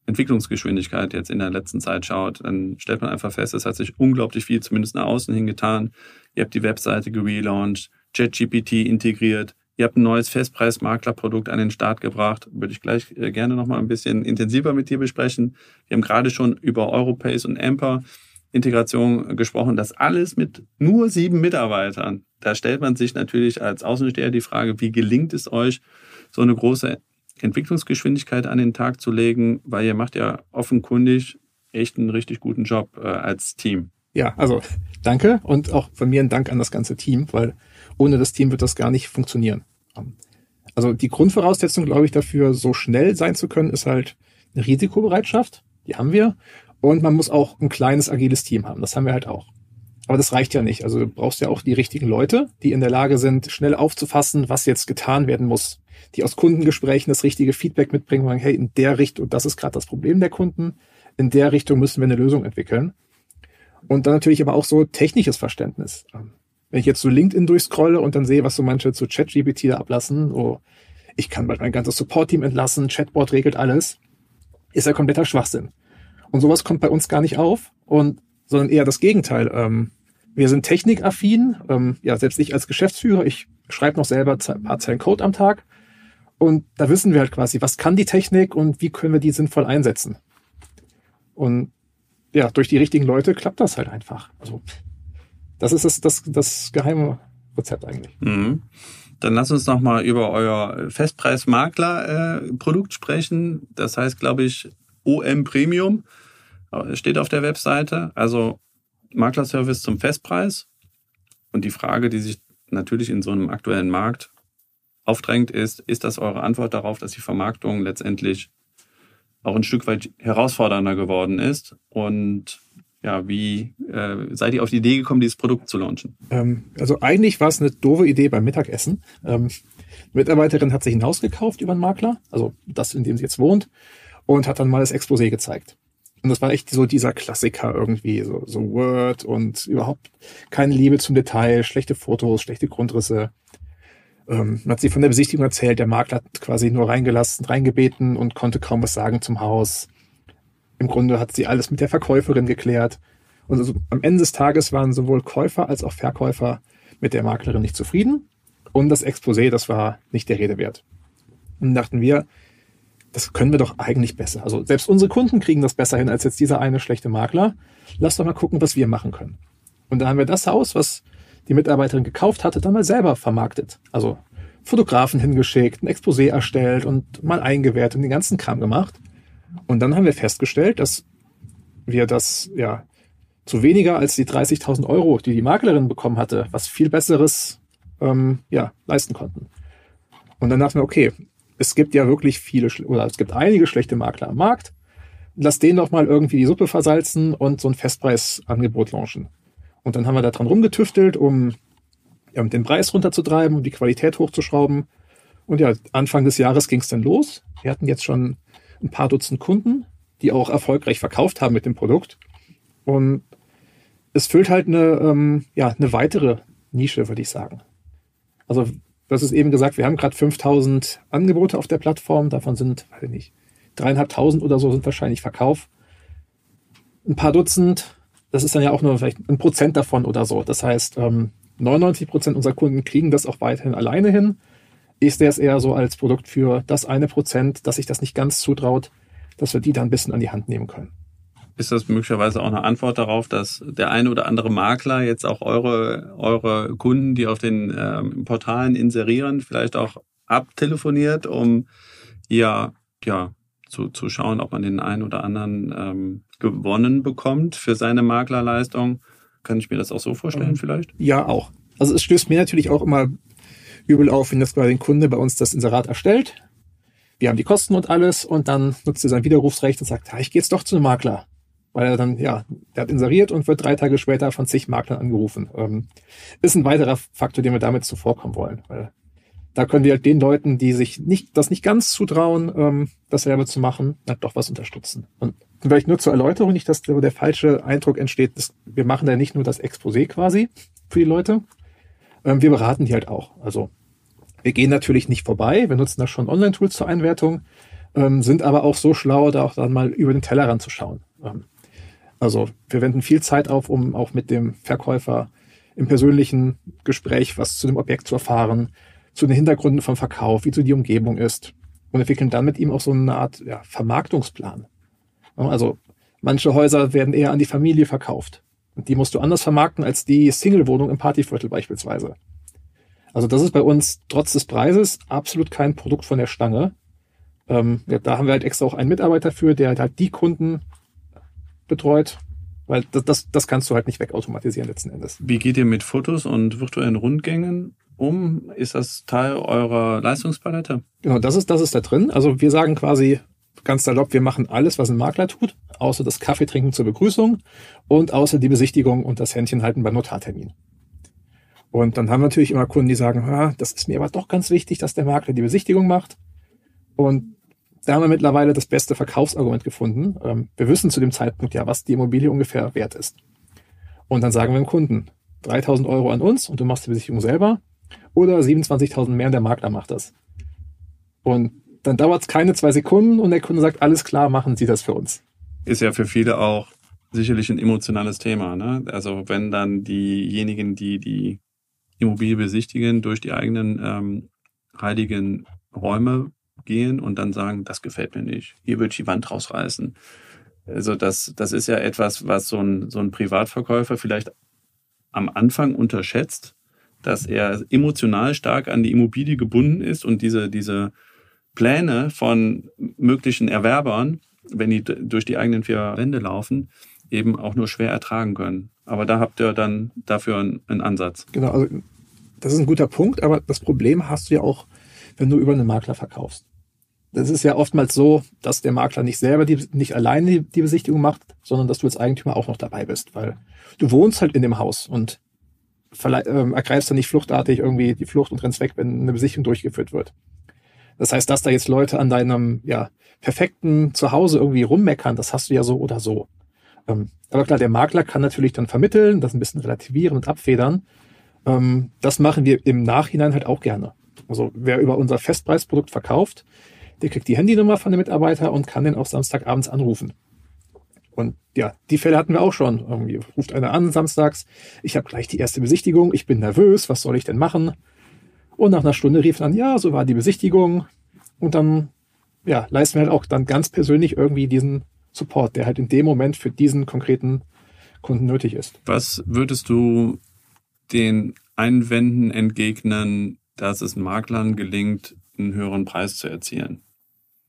Speaker 2: Entwicklungsgeschwindigkeit jetzt in der letzten Zeit schaut, dann stellt man einfach fest, es hat sich unglaublich viel, zumindest nach außen hin getan. Ihr habt die Webseite gelauncht, ChatGPT integriert, ihr habt ein neues Festpreismaklerprodukt an den Start gebracht. Würde ich gleich äh, gerne nochmal ein bisschen intensiver mit dir besprechen. Wir haben gerade schon über Europace und Amper Integration gesprochen. Das alles mit nur sieben Mitarbeitern. Da stellt man sich natürlich als Außensteher die Frage, wie gelingt es euch, so eine große Entwicklungsgeschwindigkeit an den Tag zu legen, weil ihr macht ja offenkundig echt einen richtig guten Job äh, als Team.
Speaker 1: Ja, also danke und auch von mir ein Dank an das ganze Team, weil ohne das Team wird das gar nicht funktionieren. Also die Grundvoraussetzung, glaube ich, dafür, so schnell sein zu können, ist halt eine Risikobereitschaft. Die haben wir. Und man muss auch ein kleines, agiles Team haben. Das haben wir halt auch. Aber das reicht ja nicht. Also du brauchst ja auch die richtigen Leute, die in der Lage sind, schnell aufzufassen, was jetzt getan werden muss die aus Kundengesprächen das richtige Feedback mitbringen und sagen, hey, in der Richtung, das ist gerade das Problem der Kunden, in der Richtung müssen wir eine Lösung entwickeln. Und dann natürlich aber auch so technisches Verständnis. Wenn ich jetzt so LinkedIn durchscrolle und dann sehe, was so manche zu ChatGPT da ablassen, oh, ich kann bald mein ganzes Support-Team entlassen, Chatbot regelt alles, ist ja kompletter Schwachsinn. Und sowas kommt bei uns gar nicht auf, und, sondern eher das Gegenteil. Ähm, wir sind technikaffin, ähm, ja, selbst ich als Geschäftsführer, ich schreibe noch selber ein paar Zeilen Code am Tag und da wissen wir halt quasi, was kann die Technik und wie können wir die sinnvoll einsetzen. Und ja, durch die richtigen Leute klappt das halt einfach. Also das ist das, das, das geheime Rezept eigentlich.
Speaker 2: Mhm. Dann lass uns noch mal über euer Festpreismakler-Produkt äh, sprechen. Das heißt, glaube ich, OM Premium äh, steht auf der Webseite. Also Maklerservice zum Festpreis. Und die Frage, die sich natürlich in so einem aktuellen Markt aufdrängt, ist, ist das eure Antwort darauf, dass die Vermarktung letztendlich auch ein Stück weit herausfordernder geworden ist? Und ja, wie äh, seid ihr auf die Idee gekommen, dieses Produkt zu launchen?
Speaker 1: Ähm, also eigentlich war es eine doofe Idee beim Mittagessen. Ähm, die Mitarbeiterin hat sich ein Haus gekauft über einen Makler, also das, in dem sie jetzt wohnt, und hat dann mal das Exposé gezeigt. Und das war echt so dieser Klassiker irgendwie, so, so Word und überhaupt keine Liebe zum Detail, schlechte Fotos, schlechte Grundrisse. Ähm, hat sie von der Besichtigung erzählt, der Makler hat quasi nur reingelassen, reingebeten und konnte kaum was sagen zum Haus. Im Grunde hat sie alles mit der Verkäuferin geklärt. Und also am Ende des Tages waren sowohl Käufer als auch Verkäufer mit der Maklerin nicht zufrieden. Und das Exposé, das war nicht der Rede wert. Und dachten wir, das können wir doch eigentlich besser. Also selbst unsere Kunden kriegen das besser hin als jetzt dieser eine schlechte Makler. Lass doch mal gucken, was wir machen können. Und da haben wir das Haus, was die Mitarbeiterin gekauft hatte, dann mal selber vermarktet. Also Fotografen hingeschickt, ein Exposé erstellt und mal eingewertet und den ganzen Kram gemacht. Und dann haben wir festgestellt, dass wir das ja zu weniger als die 30.000 Euro, die die Maklerin bekommen hatte, was viel Besseres ähm, ja, leisten konnten. Und dann dachten wir, okay, es gibt ja wirklich viele, oder es gibt einige schlechte Makler am Markt. Lass denen doch mal irgendwie die Suppe versalzen und so ein Festpreisangebot launchen. Und dann haben wir da dran rumgetüftelt, um ja, den Preis runterzutreiben, um die Qualität hochzuschrauben. Und ja, Anfang des Jahres ging es dann los. Wir hatten jetzt schon ein paar Dutzend Kunden, die auch erfolgreich verkauft haben mit dem Produkt. Und es füllt halt eine, ähm, ja, eine weitere Nische, würde ich sagen. Also, das ist eben gesagt, wir haben gerade 5000 Angebote auf der Plattform. Davon sind, weiß ich nicht, dreieinhalbtausend oder so sind wahrscheinlich Verkauf. Ein paar Dutzend das ist dann ja auch nur vielleicht ein Prozent davon oder so. Das heißt, 99 ähm, Prozent unserer Kunden kriegen das auch weiterhin alleine hin. Ich sehe es eher so als Produkt für das eine Prozent, dass sich das nicht ganz zutraut, dass wir die dann ein bisschen an die Hand nehmen können.
Speaker 2: Ist das möglicherweise auch eine Antwort darauf, dass der eine oder andere Makler jetzt auch eure, eure Kunden, die auf den ähm, Portalen inserieren, vielleicht auch abtelefoniert, um ja, ja, zu, zu schauen, ob man den einen oder anderen ähm, gewonnen bekommt für seine Maklerleistung? Kann ich mir das auch so vorstellen, ähm, vielleicht?
Speaker 1: Ja, auch. Also es stößt mir natürlich auch immer übel auf, wenn das quasi ein Kunde bei uns das Inserat erstellt. Wir haben die Kosten und alles und dann nutzt er sein Widerrufsrecht und sagt, ja, ich gehe jetzt doch zu einem Makler weil er dann, ja, der hat inseriert und wird drei Tage später von zig Maklern angerufen. Ähm, ist ein weiterer Faktor, den wir damit zuvorkommen wollen, weil da können wir halt den Leuten, die sich nicht, das nicht ganz zutrauen, ähm, das selber zu machen, halt doch was unterstützen. Und vielleicht nur zur Erläuterung, nicht, dass der, der falsche Eindruck entsteht, dass wir machen da nicht nur das Exposé quasi für die Leute, ähm, wir beraten die halt auch. Also wir gehen natürlich nicht vorbei, wir nutzen da schon Online-Tools zur Einwertung, ähm, sind aber auch so schlau, da auch dann mal über den Tellerrand zu schauen. Ähm, also wir wenden viel Zeit auf, um auch mit dem Verkäufer im persönlichen Gespräch was zu dem Objekt zu erfahren, zu den Hintergründen vom Verkauf, wie so die Umgebung ist und entwickeln dann mit ihm auch so eine Art ja, Vermarktungsplan. Also manche Häuser werden eher an die Familie verkauft und die musst du anders vermarkten als die Single-Wohnung im Partyviertel beispielsweise. Also das ist bei uns trotz des Preises absolut kein Produkt von der Stange. Ähm, ja, da haben wir halt extra auch einen Mitarbeiter für, der halt die Kunden betreut. Weil das, das, das kannst du halt nicht wegautomatisieren letzten Endes.
Speaker 2: Wie geht ihr mit Fotos und virtuellen Rundgängen um? Ist das Teil eurer Leistungspalette?
Speaker 1: Genau, das ist, das ist da drin. Also wir sagen quasi ganz salopp, wir machen alles, was ein Makler tut, außer das Kaffee trinken zur Begrüßung und außer die Besichtigung und das Händchen halten beim Notartermin. Und dann haben wir natürlich immer Kunden, die sagen, ah, das ist mir aber doch ganz wichtig, dass der Makler die Besichtigung macht. Und da haben wir mittlerweile das beste Verkaufsargument gefunden. Ähm, wir wissen zu dem Zeitpunkt ja, was die Immobilie ungefähr wert ist. Und dann sagen wir dem Kunden, 3000 Euro an uns und du machst die Besichtigung selber oder 27.000 mehr und der Makler macht das. Und dann dauert es keine zwei Sekunden und der Kunde sagt, alles klar, machen Sie das für uns.
Speaker 2: Ist ja für viele auch sicherlich ein emotionales Thema. Ne? Also wenn dann diejenigen, die die Immobilie besichtigen, durch die eigenen ähm, heiligen Räume gehen und dann sagen, das gefällt mir nicht, hier würde ich die Wand rausreißen. Also das, das ist ja etwas, was so ein, so ein Privatverkäufer vielleicht am Anfang unterschätzt, dass er emotional stark an die Immobilie gebunden ist und diese, diese Pläne von möglichen Erwerbern, wenn die durch die eigenen vier Wände laufen, eben auch nur schwer ertragen können. Aber da habt ihr dann dafür einen, Ansatz.
Speaker 1: Genau, also das ist ein guter Punkt, aber das Problem hast du ja auch, wenn du über einen Makler verkaufst das ist ja oftmals so, dass der Makler nicht selber die, nicht alleine die Besichtigung macht, sondern dass du als Eigentümer auch noch dabei bist, weil du wohnst halt in dem Haus und ähm, ergreifst dann nicht fluchtartig irgendwie die Flucht und rennst weg, wenn eine Besichtigung durchgeführt wird. Das heißt, dass da jetzt Leute an deinem ja, perfekten Zuhause irgendwie rummeckern, das hast du ja so oder so. Ähm, aber klar, der Makler kann natürlich dann vermitteln, das ein bisschen relativieren und abfedern. Ähm, das machen wir im Nachhinein halt auch gerne. Also wer über unser Festpreisprodukt verkauft, der kriegt die Handynummer von dem Mitarbeiter und kann den auch Samstagabends anrufen. Und ja, die Fälle hatten wir auch schon. Irgendwie ruft einer an samstags, ich habe gleich die erste Besichtigung, ich bin nervös, was soll ich denn machen? Und nach einer Stunde rief dann, ja, so war die Besichtigung. Und dann, ja, leisten wir halt auch dann ganz persönlich irgendwie diesen Support, der halt in dem Moment für diesen konkreten Kunden nötig ist.
Speaker 2: Was würdest du den Einwänden entgegnen, dass es Maklern gelingt, einen höheren Preis zu erzielen?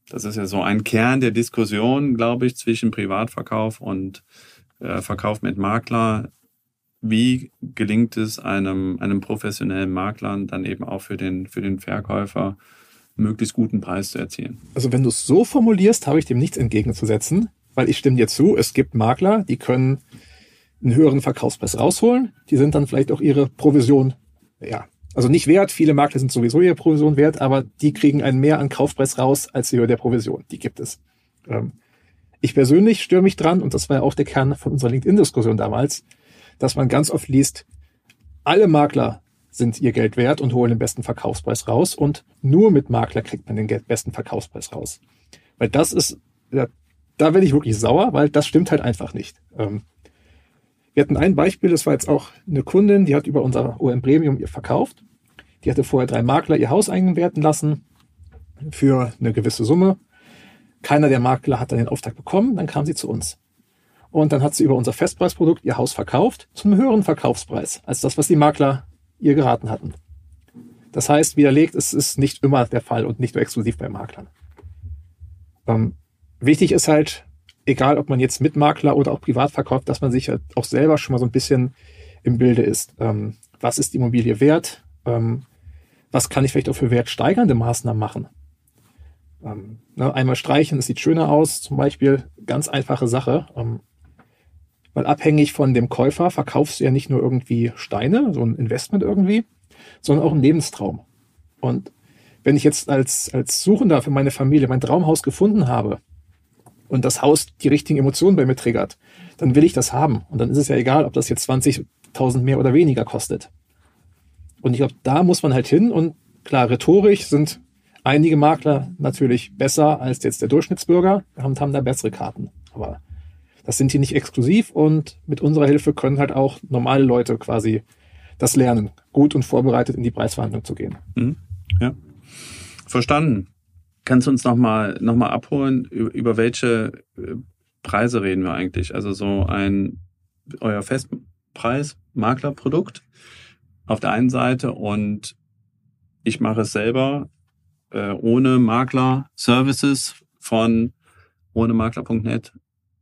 Speaker 2: Das ist ja so ein Kern der Diskussion, glaube ich, zwischen Privatverkauf und äh, Verkauf mit Makler. Wie gelingt es einem, einem professionellen Makler dann eben auch für den, für den Verkäufer, möglichst guten Preis zu erzielen?
Speaker 1: Also wenn du es so formulierst, habe ich dem nichts entgegenzusetzen, weil ich stimme dir zu, es gibt Makler, die können einen höheren Verkaufspreis rausholen, die sind dann vielleicht auch ihre Provision ja, also nicht wert. Viele Makler sind sowieso ihre Provision wert, aber die kriegen einen mehr an Kaufpreis raus als die Höhe der Provision. Die gibt es. Ähm, ich persönlich störe mich dran, und das war ja auch der Kern von unserer LinkedIn-Diskussion damals, dass man ganz oft liest, alle Makler sind ihr Geld wert und holen den besten Verkaufspreis raus und nur mit Makler kriegt man den besten Verkaufspreis raus. Weil das ist, da, da werde ich wirklich sauer, weil das stimmt halt einfach nicht. Ähm, wir hatten ein Beispiel, das war jetzt auch eine Kundin, die hat über unser OM Premium ihr verkauft. Die hatte vorher drei Makler ihr Haus einwerten lassen für eine gewisse Summe. Keiner der Makler hat dann den Auftrag bekommen, dann kam sie zu uns. Und dann hat sie über unser Festpreisprodukt ihr Haus verkauft zum höheren Verkaufspreis als das, was die Makler ihr geraten hatten. Das heißt, widerlegt, es ist nicht immer der Fall und nicht nur exklusiv bei Maklern. Ähm, wichtig ist halt, egal ob man jetzt mit Makler oder auch privat verkauft, dass man sich halt auch selber schon mal so ein bisschen im Bilde ist. Ähm, was ist die Immobilie wert? Ähm, was kann ich vielleicht auch für wertsteigernde Maßnahmen machen? Ähm, ne, einmal streichen, es sieht schöner aus, zum Beispiel, ganz einfache Sache. Ähm, weil abhängig von dem Käufer verkaufst du ja nicht nur irgendwie Steine, so ein Investment irgendwie, sondern auch einen Lebenstraum. Und wenn ich jetzt als, als Suchender für meine Familie mein Traumhaus gefunden habe und das Haus die richtigen Emotionen bei mir triggert, dann will ich das haben. Und dann ist es ja egal, ob das jetzt 20.000 mehr oder weniger kostet. Und ich glaube, da muss man halt hin. Und klar, rhetorisch sind einige Makler natürlich besser als jetzt der Durchschnittsbürger und haben da bessere Karten. Aber das sind die nicht exklusiv und mit unserer Hilfe können halt auch normale Leute quasi das lernen, gut und vorbereitet in die Preisverhandlung zu gehen.
Speaker 2: Mhm. Ja. Verstanden. Kannst du uns nochmal noch mal abholen, über welche äh, Preise reden wir eigentlich? Also so ein, euer Festpreis, Maklerprodukt auf der einen Seite und ich mache es selber äh, ohne Makler Services von ohne Makler.net.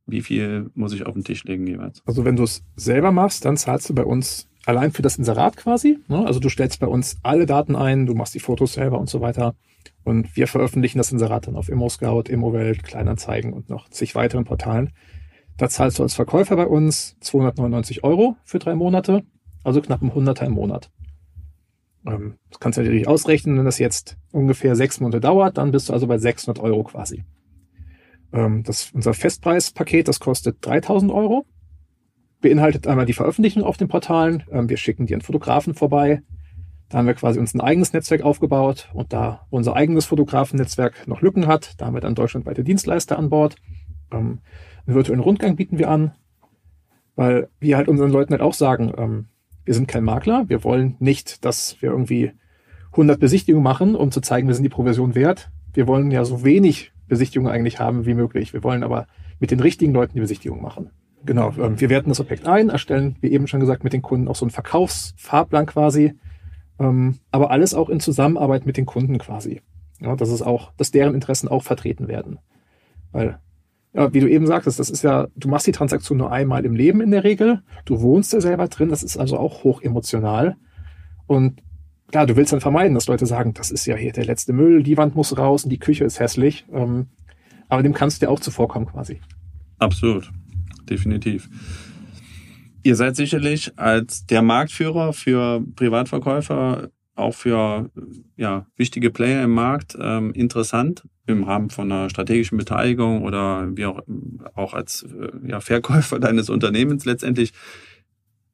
Speaker 2: Wie viel muss ich auf den Tisch legen jeweils?
Speaker 1: Also wenn du es selber machst, dann zahlst du bei uns allein für das Inserat quasi. Ne? Also du stellst bei uns alle Daten ein, du machst die Fotos selber und so weiter. Und wir veröffentlichen das Inserat dann auf ImmoScout, ImmoWelt, Kleinanzeigen und noch zig weiteren Portalen. Da zahlst du als Verkäufer bei uns 299 Euro für drei Monate, also knapp ein Hunderter im Monat. Ähm, das kannst du natürlich ausrechnen, wenn das jetzt ungefähr sechs Monate dauert, dann bist du also bei 600 Euro quasi. Ähm, das, unser Festpreispaket, das kostet 3000 Euro beinhaltet einmal die Veröffentlichung auf den Portalen. Ähm, wir schicken dir einen Fotografen vorbei. Da haben wir quasi uns ein eigenes Netzwerk aufgebaut und da unser eigenes Fotografennetzwerk noch Lücken hat, da haben wir dann deutschlandweite Dienstleister an Bord. Ähm, einen virtuellen Rundgang bieten wir an, weil wir halt unseren Leuten halt auch sagen, ähm, wir sind kein Makler, wir wollen nicht, dass wir irgendwie 100 Besichtigungen machen, um zu zeigen, wir sind die Provision wert. Wir wollen ja so wenig Besichtigungen eigentlich haben wie möglich. Wir wollen aber mit den richtigen Leuten die Besichtigung machen. Genau, ähm, wir werten das Objekt ein, erstellen, wie eben schon gesagt, mit den Kunden auch so einen Verkaufsfahrplan quasi, ähm, aber alles auch in Zusammenarbeit mit den Kunden quasi. Ja, dass es auch, dass deren Interessen auch vertreten werden. Weil, ja, wie du eben sagtest, das ist ja, du machst die Transaktion nur einmal im Leben in der Regel, du wohnst ja selber drin, das ist also auch hoch emotional. Und klar, du willst dann vermeiden, dass Leute sagen, das ist ja hier der letzte Müll, die Wand muss raus und die Küche ist hässlich. Ähm, aber dem kannst du dir auch zuvorkommen quasi.
Speaker 2: Absolut definitiv. Ihr seid sicherlich als der Marktführer für Privatverkäufer, auch für ja, wichtige Player im Markt ähm, interessant im Rahmen von einer strategischen Beteiligung oder wie auch, auch als äh, ja, Verkäufer deines Unternehmens letztendlich.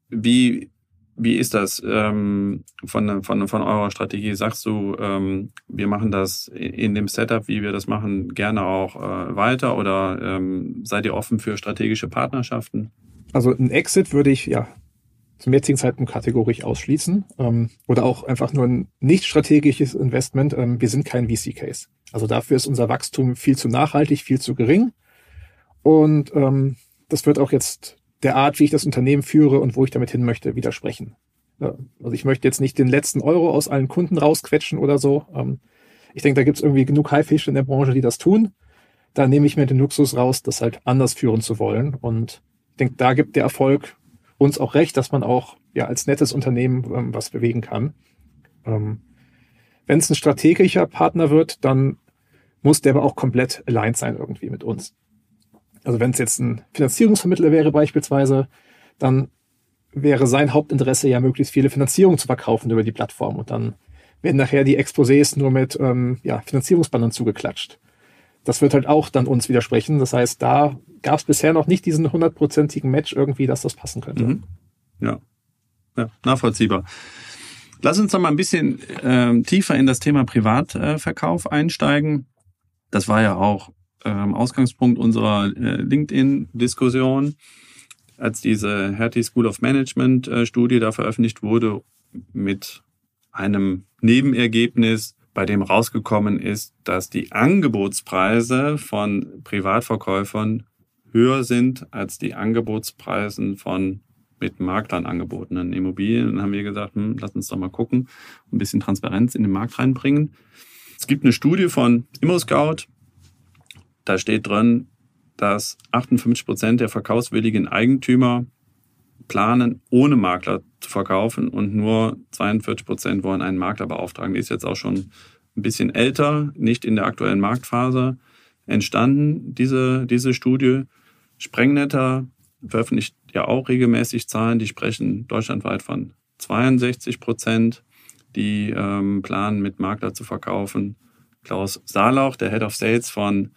Speaker 2: Wie, wie ist das ähm, von, von, von eurer Strategie? Sagst du, ähm, wir machen das in dem Setup, wie wir das machen, gerne auch äh, weiter oder ähm, seid ihr offen für strategische Partnerschaften?
Speaker 1: Also ein Exit würde ich ja zum jetzigen Zeitpunkt kategorisch ausschließen ähm, oder auch einfach nur ein nicht strategisches Investment. Ähm, wir sind kein VC-Case. Also dafür ist unser Wachstum viel zu nachhaltig, viel zu gering und ähm, das wird auch jetzt der Art, wie ich das Unternehmen führe und wo ich damit hin möchte, widersprechen. Also ich möchte jetzt nicht den letzten Euro aus allen Kunden rausquetschen oder so. Ähm, ich denke, da gibt es irgendwie genug Haifische in der Branche, die das tun. Da nehme ich mir den Luxus raus, das halt anders führen zu wollen. Und ich denke, da gibt der Erfolg uns auch recht, dass man auch ja als nettes Unternehmen ähm, was bewegen kann. Ähm, Wenn es ein strategischer Partner wird, dann muss der aber auch komplett aligned sein irgendwie mit uns. Also wenn es jetzt ein Finanzierungsvermittler wäre beispielsweise, dann wäre sein Hauptinteresse ja möglichst viele Finanzierungen zu verkaufen über die Plattform und dann werden nachher die Exposés nur mit ähm, ja, Finanzierungsbannern zugeklatscht. Das wird halt auch dann uns widersprechen. Das heißt, da gab es bisher noch nicht diesen hundertprozentigen Match irgendwie, dass das passen könnte. Mhm.
Speaker 2: Ja. ja, nachvollziehbar. Lass uns noch mal ein bisschen äh, tiefer in das Thema Privatverkauf einsteigen. Das war ja auch ähm, Ausgangspunkt unserer äh, LinkedIn-Diskussion, als diese Hertie School of Management äh, da veröffentlicht wurde mit einem Nebenergebnis, bei dem rausgekommen ist, dass die Angebotspreise von Privatverkäufern höher sind als die Angebotspreisen von mit Maklern angebotenen Immobilien. Dann haben wir gesagt, hm, lass uns doch mal gucken, ein bisschen Transparenz in den Markt reinbringen. Es gibt eine Studie von ImmoScout. Da steht drin, dass 58 Prozent der verkaufswilligen Eigentümer planen, ohne Makler zu verkaufen und nur 42 Prozent wollen einen Makler beauftragen. Die ist jetzt auch schon ein bisschen älter, nicht in der aktuellen Marktphase entstanden, diese, diese Studie. Sprengnetter veröffentlicht ja auch regelmäßig Zahlen, die sprechen deutschlandweit von 62 Prozent, die ähm, planen, mit Makler zu verkaufen. Klaus Saalauch, der Head of Sales von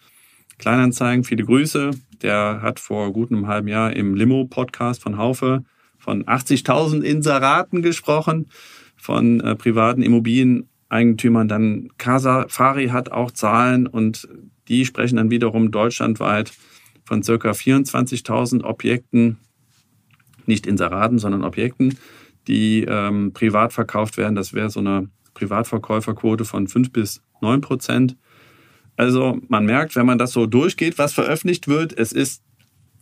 Speaker 2: Kleinanzeigen, viele Grüße. Der hat vor gut einem halben Jahr im Limo-Podcast von Haufe von 80.000 Inseraten gesprochen, von äh, privaten Immobilieneigentümern. Dann Casa Fari hat auch Zahlen und die sprechen dann wiederum deutschlandweit von circa 24.000 Objekten, nicht Inseraten, sondern Objekten, die ähm, privat verkauft werden. Das wäre so eine Privatverkäuferquote von 5 bis 9 Prozent. Also man merkt, wenn man das so durchgeht, was veröffentlicht wird, es ist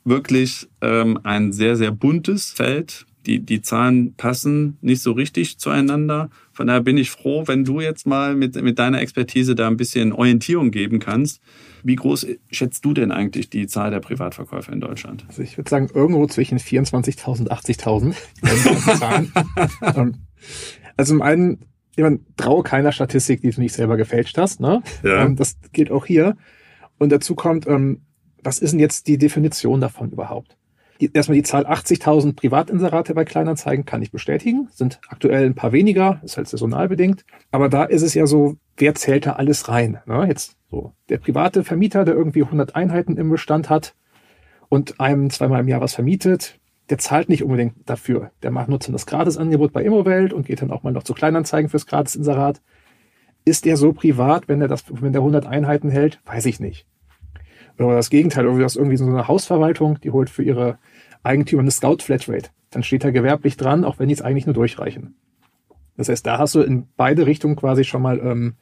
Speaker 2: wirklich ähm, ein sehr, sehr buntes Feld. Die, die Zahlen passen nicht so richtig zueinander. Von daher bin ich froh, wenn du jetzt mal mit, mit deiner Expertise da ein bisschen Orientierung geben kannst. Wie groß schätzt du denn eigentlich die Zahl der Privatverkäufer in Deutschland?
Speaker 1: Also ich würde sagen, irgendwo zwischen 24.000 und 80.000. Ähm, also zum einen, ich meine, traue keiner Statistik, die du nicht selber gefälscht hast. Ne? Ja. Ähm, das gilt auch hier. Und dazu kommt, ähm, was ist denn jetzt die Definition davon überhaupt? erstmal die Zahl 80.000 Privatinserate bei Kleinanzeigen kann ich bestätigen, sind aktuell ein paar weniger, ist halt saisonal bedingt. Aber da ist es ja so, wer zählt da alles rein? Ne? Jetzt so der private Vermieter, der irgendwie 100 Einheiten im Bestand hat und einem zweimal im Jahr was vermietet, der zahlt nicht unbedingt dafür. Der macht nutzen das Gratisangebot bei Immowelt und geht dann auch mal noch zu Kleinanzeigen fürs Gratisinserat. Ist der so privat, wenn er das, wenn der 100 Einheiten hält? Weiß ich nicht. Oder das Gegenteil, oder das irgendwie so eine Hausverwaltung, die holt für ihre Eigentümer eine Scout Flatrate. Dann steht da gewerblich dran, auch wenn die es eigentlich nur durchreichen. Das heißt, da hast du in beide Richtungen quasi schon mal ähm,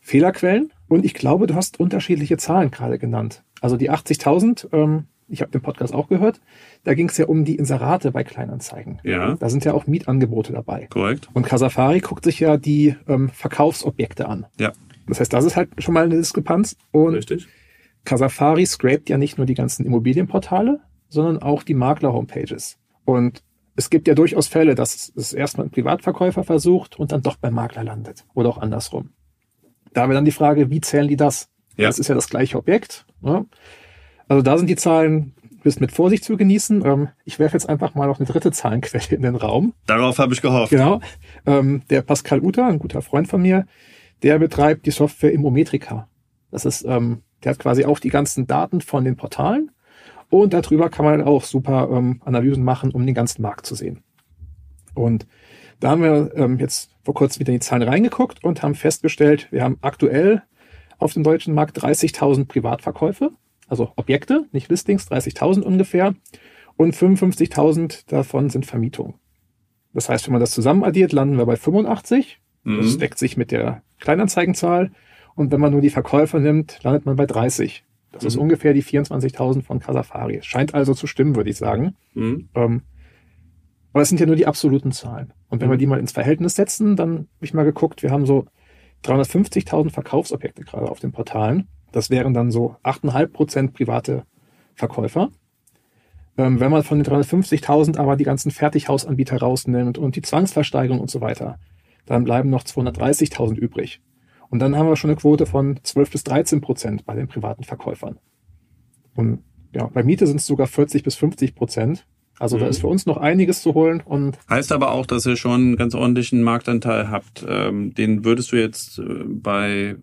Speaker 1: Fehlerquellen. Und ich glaube, du hast unterschiedliche Zahlen gerade genannt. Also die 80.000, ähm, ich habe den Podcast auch gehört, da ging es ja um die Inserate bei Kleinanzeigen.
Speaker 2: Ja.
Speaker 1: Da sind ja auch Mietangebote dabei.
Speaker 2: Korrekt.
Speaker 1: Und Casafari guckt sich ja die ähm, Verkaufsobjekte an.
Speaker 2: Ja.
Speaker 1: Das heißt, das ist halt schon mal eine Diskrepanz. Und
Speaker 2: Richtig.
Speaker 1: Casafari scrapt ja nicht nur die ganzen Immobilienportale, sondern auch die Makler-Homepages. Und es gibt ja durchaus Fälle, dass es erstmal ein Privatverkäufer versucht und dann doch beim Makler landet. Oder auch andersrum. Da wäre dann die Frage, wie zählen die das? Ja. Das ist ja das gleiche Objekt. Ne? Also da sind die Zahlen bis mit Vorsicht zu genießen. Ähm, ich werfe jetzt einfach mal noch eine dritte Zahlenquelle in den Raum.
Speaker 2: Darauf habe ich gehofft.
Speaker 1: Genau. Ähm, der Pascal Uter, ein guter Freund von mir, der betreibt die Software Immometrica. Das ist, ähm, der hat quasi auch die ganzen Daten von den Portalen und darüber kann man auch super ähm, Analysen machen, um den ganzen Markt zu sehen. Und da haben wir ähm, jetzt vor kurzem wieder in die Zahlen reingeguckt und haben festgestellt, wir haben aktuell auf dem deutschen Markt 30.000 Privatverkäufe, also Objekte, nicht Listings, 30.000 ungefähr. Und 55.000 davon sind Vermietungen. Das heißt, wenn man das zusammen addiert, landen wir bei 85. Mhm. Das deckt sich mit der Kleinanzeigenzahl. Und wenn man nur die Verkäufer nimmt, landet man bei 30. Das mhm. ist ungefähr die 24.000 von Casafari. Scheint also zu stimmen, würde ich sagen. Mhm. Ähm, aber es sind ja nur die absoluten Zahlen. Und wenn mhm. wir die mal ins Verhältnis setzen, dann habe ich mal geguckt, wir haben so 350.000 Verkaufsobjekte gerade auf den Portalen. Das wären dann so 8,5 Prozent private Verkäufer. Ähm, wenn man von den 350.000 aber die ganzen Fertighausanbieter rausnimmt und die Zwangsversteigerung und so weiter, dann bleiben noch 230.000 übrig. Und dann haben wir schon eine Quote von 12 bis 13 Prozent bei den privaten Verkäufern. Und ja, bei Miete sind es sogar 40 bis 50 Prozent. Also mhm. da ist für uns noch einiges zu holen. Und
Speaker 2: heißt aber auch, dass ihr schon einen ganz ordentlichen Marktanteil habt. Ähm, den würdest du jetzt äh, bei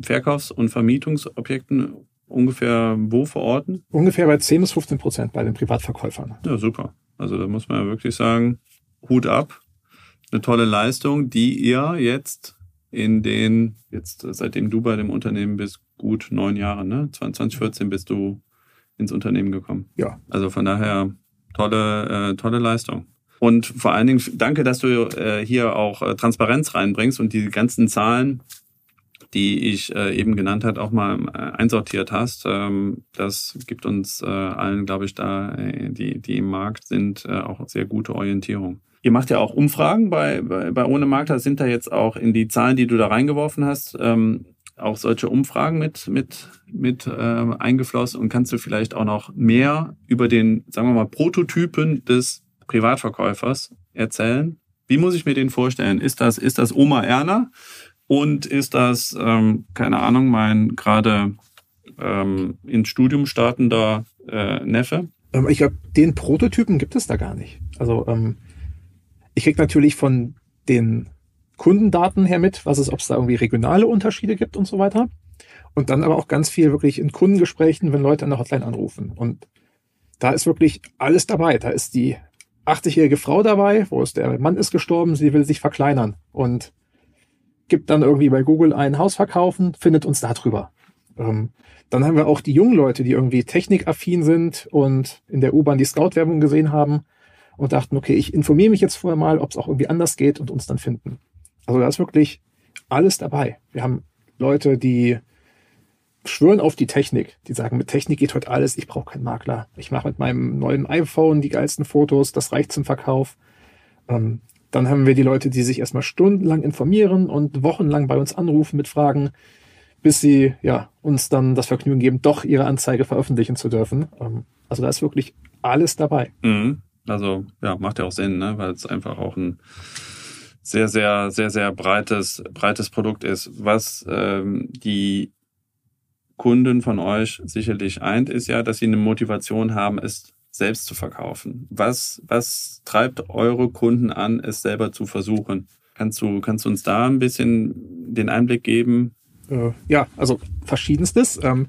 Speaker 2: Verkaufs- und Vermietungsobjekten ungefähr wo verorten?
Speaker 1: Ungefähr bei 10 bis 15 Prozent bei den Privatverkäufern.
Speaker 2: Ja, super. Also da muss man ja wirklich sagen, Hut ab. Eine tolle Leistung, die ihr jetzt in den, jetzt seitdem du bei dem Unternehmen bist, gut neun Jahre, ne? 2014 bist du ins Unternehmen gekommen.
Speaker 1: Ja.
Speaker 2: Also von daher tolle, äh, tolle Leistung. Und vor allen Dingen danke, dass du äh, hier auch äh, Transparenz reinbringst und die ganzen Zahlen, die ich äh, eben genannt hat, auch mal äh, einsortiert hast. Ähm, das gibt uns äh, allen, glaube ich, da, die, die im Markt sind, auch sehr gute Orientierung. Ihr macht ja auch Umfragen bei, bei, bei Ohne Makler. Sind da jetzt auch in die Zahlen, die du da reingeworfen hast, ähm, auch solche Umfragen mit, mit, mit eingeflossen? Und kannst du vielleicht auch noch mehr über den, sagen wir mal, Prototypen des Privatverkäufers erzählen? Wie muss ich mir den vorstellen? Ist das, ist das Oma Erna? Und ist das, ähm, keine Ahnung, mein gerade ähm, ins Studium startender äh, Neffe?
Speaker 1: Ähm, ich glaube, den Prototypen gibt es da gar nicht. Also ähm, ich krieg natürlich von den Kundendaten her mit, was es, ob es da irgendwie regionale Unterschiede gibt und so weiter. Und dann aber auch ganz viel wirklich in Kundengesprächen, wenn Leute an der Hotline anrufen. Und da ist wirklich alles dabei. Da ist die 80-jährige Frau dabei, wo es der Mann ist gestorben, sie will sich verkleinern und gibt dann irgendwie bei Google ein Haus verkaufen, findet uns da drüber. Ähm, dann haben wir auch die jungen Leute, die irgendwie technikaffin sind und in der U-Bahn die Scout-Werbung gesehen haben und dachten, okay, ich informiere mich jetzt vorher mal, ob es auch irgendwie anders geht und uns dann finden. Also da ist wirklich alles dabei. Wir haben Leute, die schwören auf die Technik. Die sagen, mit Technik geht heute alles, ich brauche keinen Makler. Ich mache mit meinem neuen iPhone die geilsten Fotos, das reicht zum Verkauf. Ähm, dann haben wir die Leute, die sich erstmal stundenlang informieren und wochenlang bei uns anrufen mit Fragen, bis sie ja uns dann das Vergnügen geben, doch ihre Anzeige veröffentlichen zu dürfen. Ähm, also da ist wirklich alles dabei.
Speaker 2: Mhm. Also ja, macht ja auch Sinn, ne? weil es einfach auch ein sehr, sehr, sehr, sehr breites, breites Produkt ist. Was ähm, die Kunden von euch sicherlich eint, ist ja, dass sie eine Motivation haben, es selbst zu verkaufen. Was, was treibt eure Kunden an, es selber zu versuchen? Kannst du, kannst du uns da ein bisschen den Einblick geben?
Speaker 1: Äh, ja, also verschiedenstes. Ähm,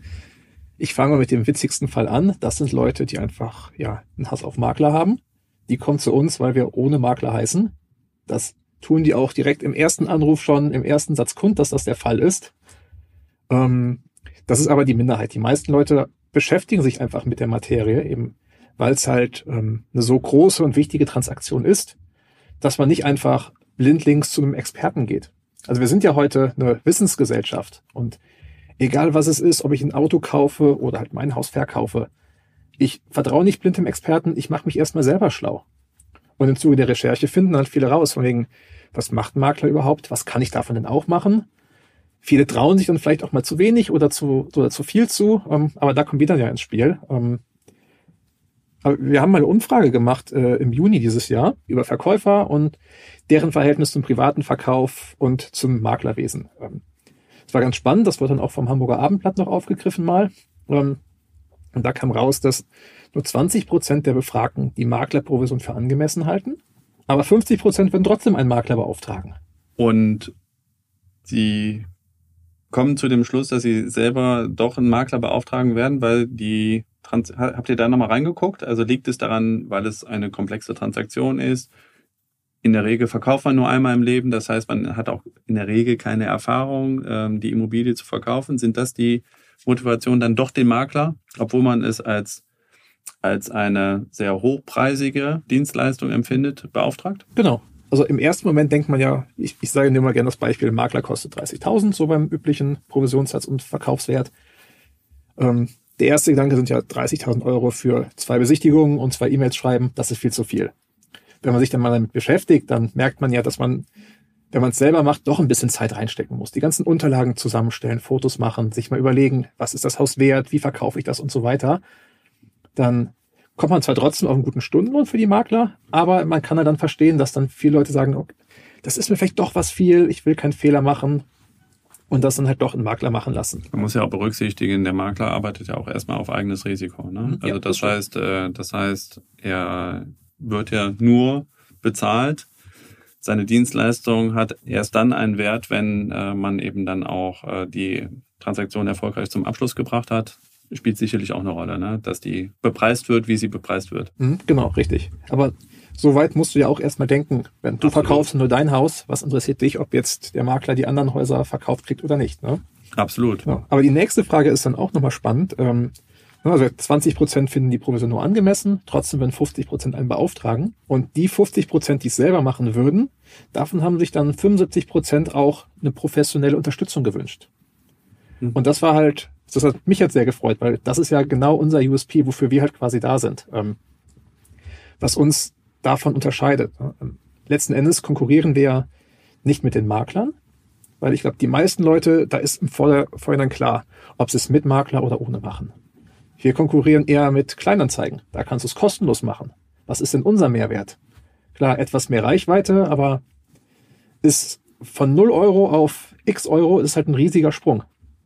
Speaker 1: ich fange mal mit dem witzigsten Fall an. Das sind Leute, die einfach ja einen Hass auf Makler haben. Die kommen zu uns, weil wir ohne Makler heißen. Das tun die auch direkt im ersten Anruf schon, im ersten Satz kund, dass das der Fall ist. Ähm, das ist aber die Minderheit. Die meisten Leute beschäftigen sich einfach mit der Materie, eben weil es halt ähm, eine so große und wichtige Transaktion ist, dass man nicht einfach blindlings zu einem Experten geht. Also wir sind ja heute eine Wissensgesellschaft und egal was es ist, ob ich ein Auto kaufe oder halt mein Haus verkaufe, ich vertraue nicht blind dem Experten, ich mache mich erstmal selber schlau. Und im Zuge der Recherche finden halt viele raus, von wegen, was macht ein Makler überhaupt, was kann ich davon denn auch machen? Viele trauen sich dann vielleicht auch mal zu wenig oder zu, oder zu viel zu, ähm, aber da kommt wieder ja ins Spiel. Wir haben mal eine Umfrage gemacht äh, im Juni dieses Jahr über Verkäufer und deren Verhältnis zum privaten Verkauf und zum Maklerwesen. Ähm, das war ganz spannend, das wurde dann auch vom Hamburger Abendblatt noch aufgegriffen mal. Ähm, und da kam raus, dass nur 20 Prozent der Befragten die Maklerprovision für angemessen halten, aber 50 Prozent würden trotzdem einen Makler beauftragen.
Speaker 2: Und die kommen zu dem Schluss, dass sie selber doch einen Makler beauftragen werden, weil die Trans habt ihr da nochmal reingeguckt? Also liegt es daran, weil es eine komplexe Transaktion ist? In der Regel verkauft man nur einmal im Leben, das heißt, man hat auch in der Regel keine Erfahrung, ähm, die Immobilie zu verkaufen. Sind das die Motivation dann doch den Makler, obwohl man es als als eine sehr hochpreisige Dienstleistung empfindet, beauftragt?
Speaker 1: Genau. Also im ersten Moment denkt man ja, ich, ich sage nur mal gerne das Beispiel, Makler kostet 30.000, so beim üblichen Provisionssatz und Verkaufswert. Ähm, der erste Gedanke sind ja 30.000 Euro für zwei Besichtigungen und zwei E-Mails schreiben, das ist viel zu viel. Wenn man sich dann mal damit beschäftigt, dann merkt man ja, dass man, wenn man es selber macht, doch ein bisschen Zeit reinstecken muss. Die ganzen Unterlagen zusammenstellen, Fotos machen, sich mal überlegen, was ist das Haus wert, wie verkaufe ich das und so weiter. Dann kommt man zwar trotzdem auf einen guten Stundenlohn für die Makler, aber man kann ja dann verstehen, dass dann viele Leute sagen, okay, das ist mir vielleicht doch was viel, ich will keinen Fehler machen und das dann halt doch ein Makler machen lassen.
Speaker 2: Man muss ja auch berücksichtigen, der Makler arbeitet ja auch erstmal auf eigenes Risiko. Ne? Mhm. Also ja, das, das heißt, äh, das heißt, er wird ja nur bezahlt. Seine Dienstleistung hat erst dann einen Wert, wenn äh, man eben dann auch äh, die Transaktion erfolgreich zum Abschluss gebracht hat spielt sicherlich auch eine Rolle, ne? dass die bepreist wird, wie sie bepreist wird.
Speaker 1: Mhm, genau, richtig. Aber so weit musst du ja auch erstmal denken, wenn du Absolut. verkaufst nur dein Haus, was interessiert dich, ob jetzt der Makler die anderen Häuser verkauft kriegt oder nicht. Ne?
Speaker 2: Absolut.
Speaker 1: Ja. Aber die nächste Frage ist dann auch nochmal spannend. Ähm, Also 20 Prozent finden die Provision nur angemessen, trotzdem werden 50 Prozent einen beauftragen. Und die 50 Prozent, die es selber machen würden, davon haben sich dann 75 Prozent auch eine professionelle Unterstützung gewünscht. Mhm. Und das war halt, das hat mich jetzt sehr gefreut, weil das ist ja genau unser USP, wofür wir halt quasi da sind. Ähm, was uns davon unterscheidet. Letzten Endes konkurrieren wir nicht mit den Maklern, weil ich glaube, die meisten Leute, da ist im Vorhinein klar, ob sie es mit Makler oder ohne machen. Wir konkurrieren eher mit Kleinanzeigen. Da kannst du es kostenlos machen. Was ist denn unser Mehrwert? Klar, etwas mehr Reichweite, aber ist von 0 Euro auf x Euro ist halt ein riesiger Sprung.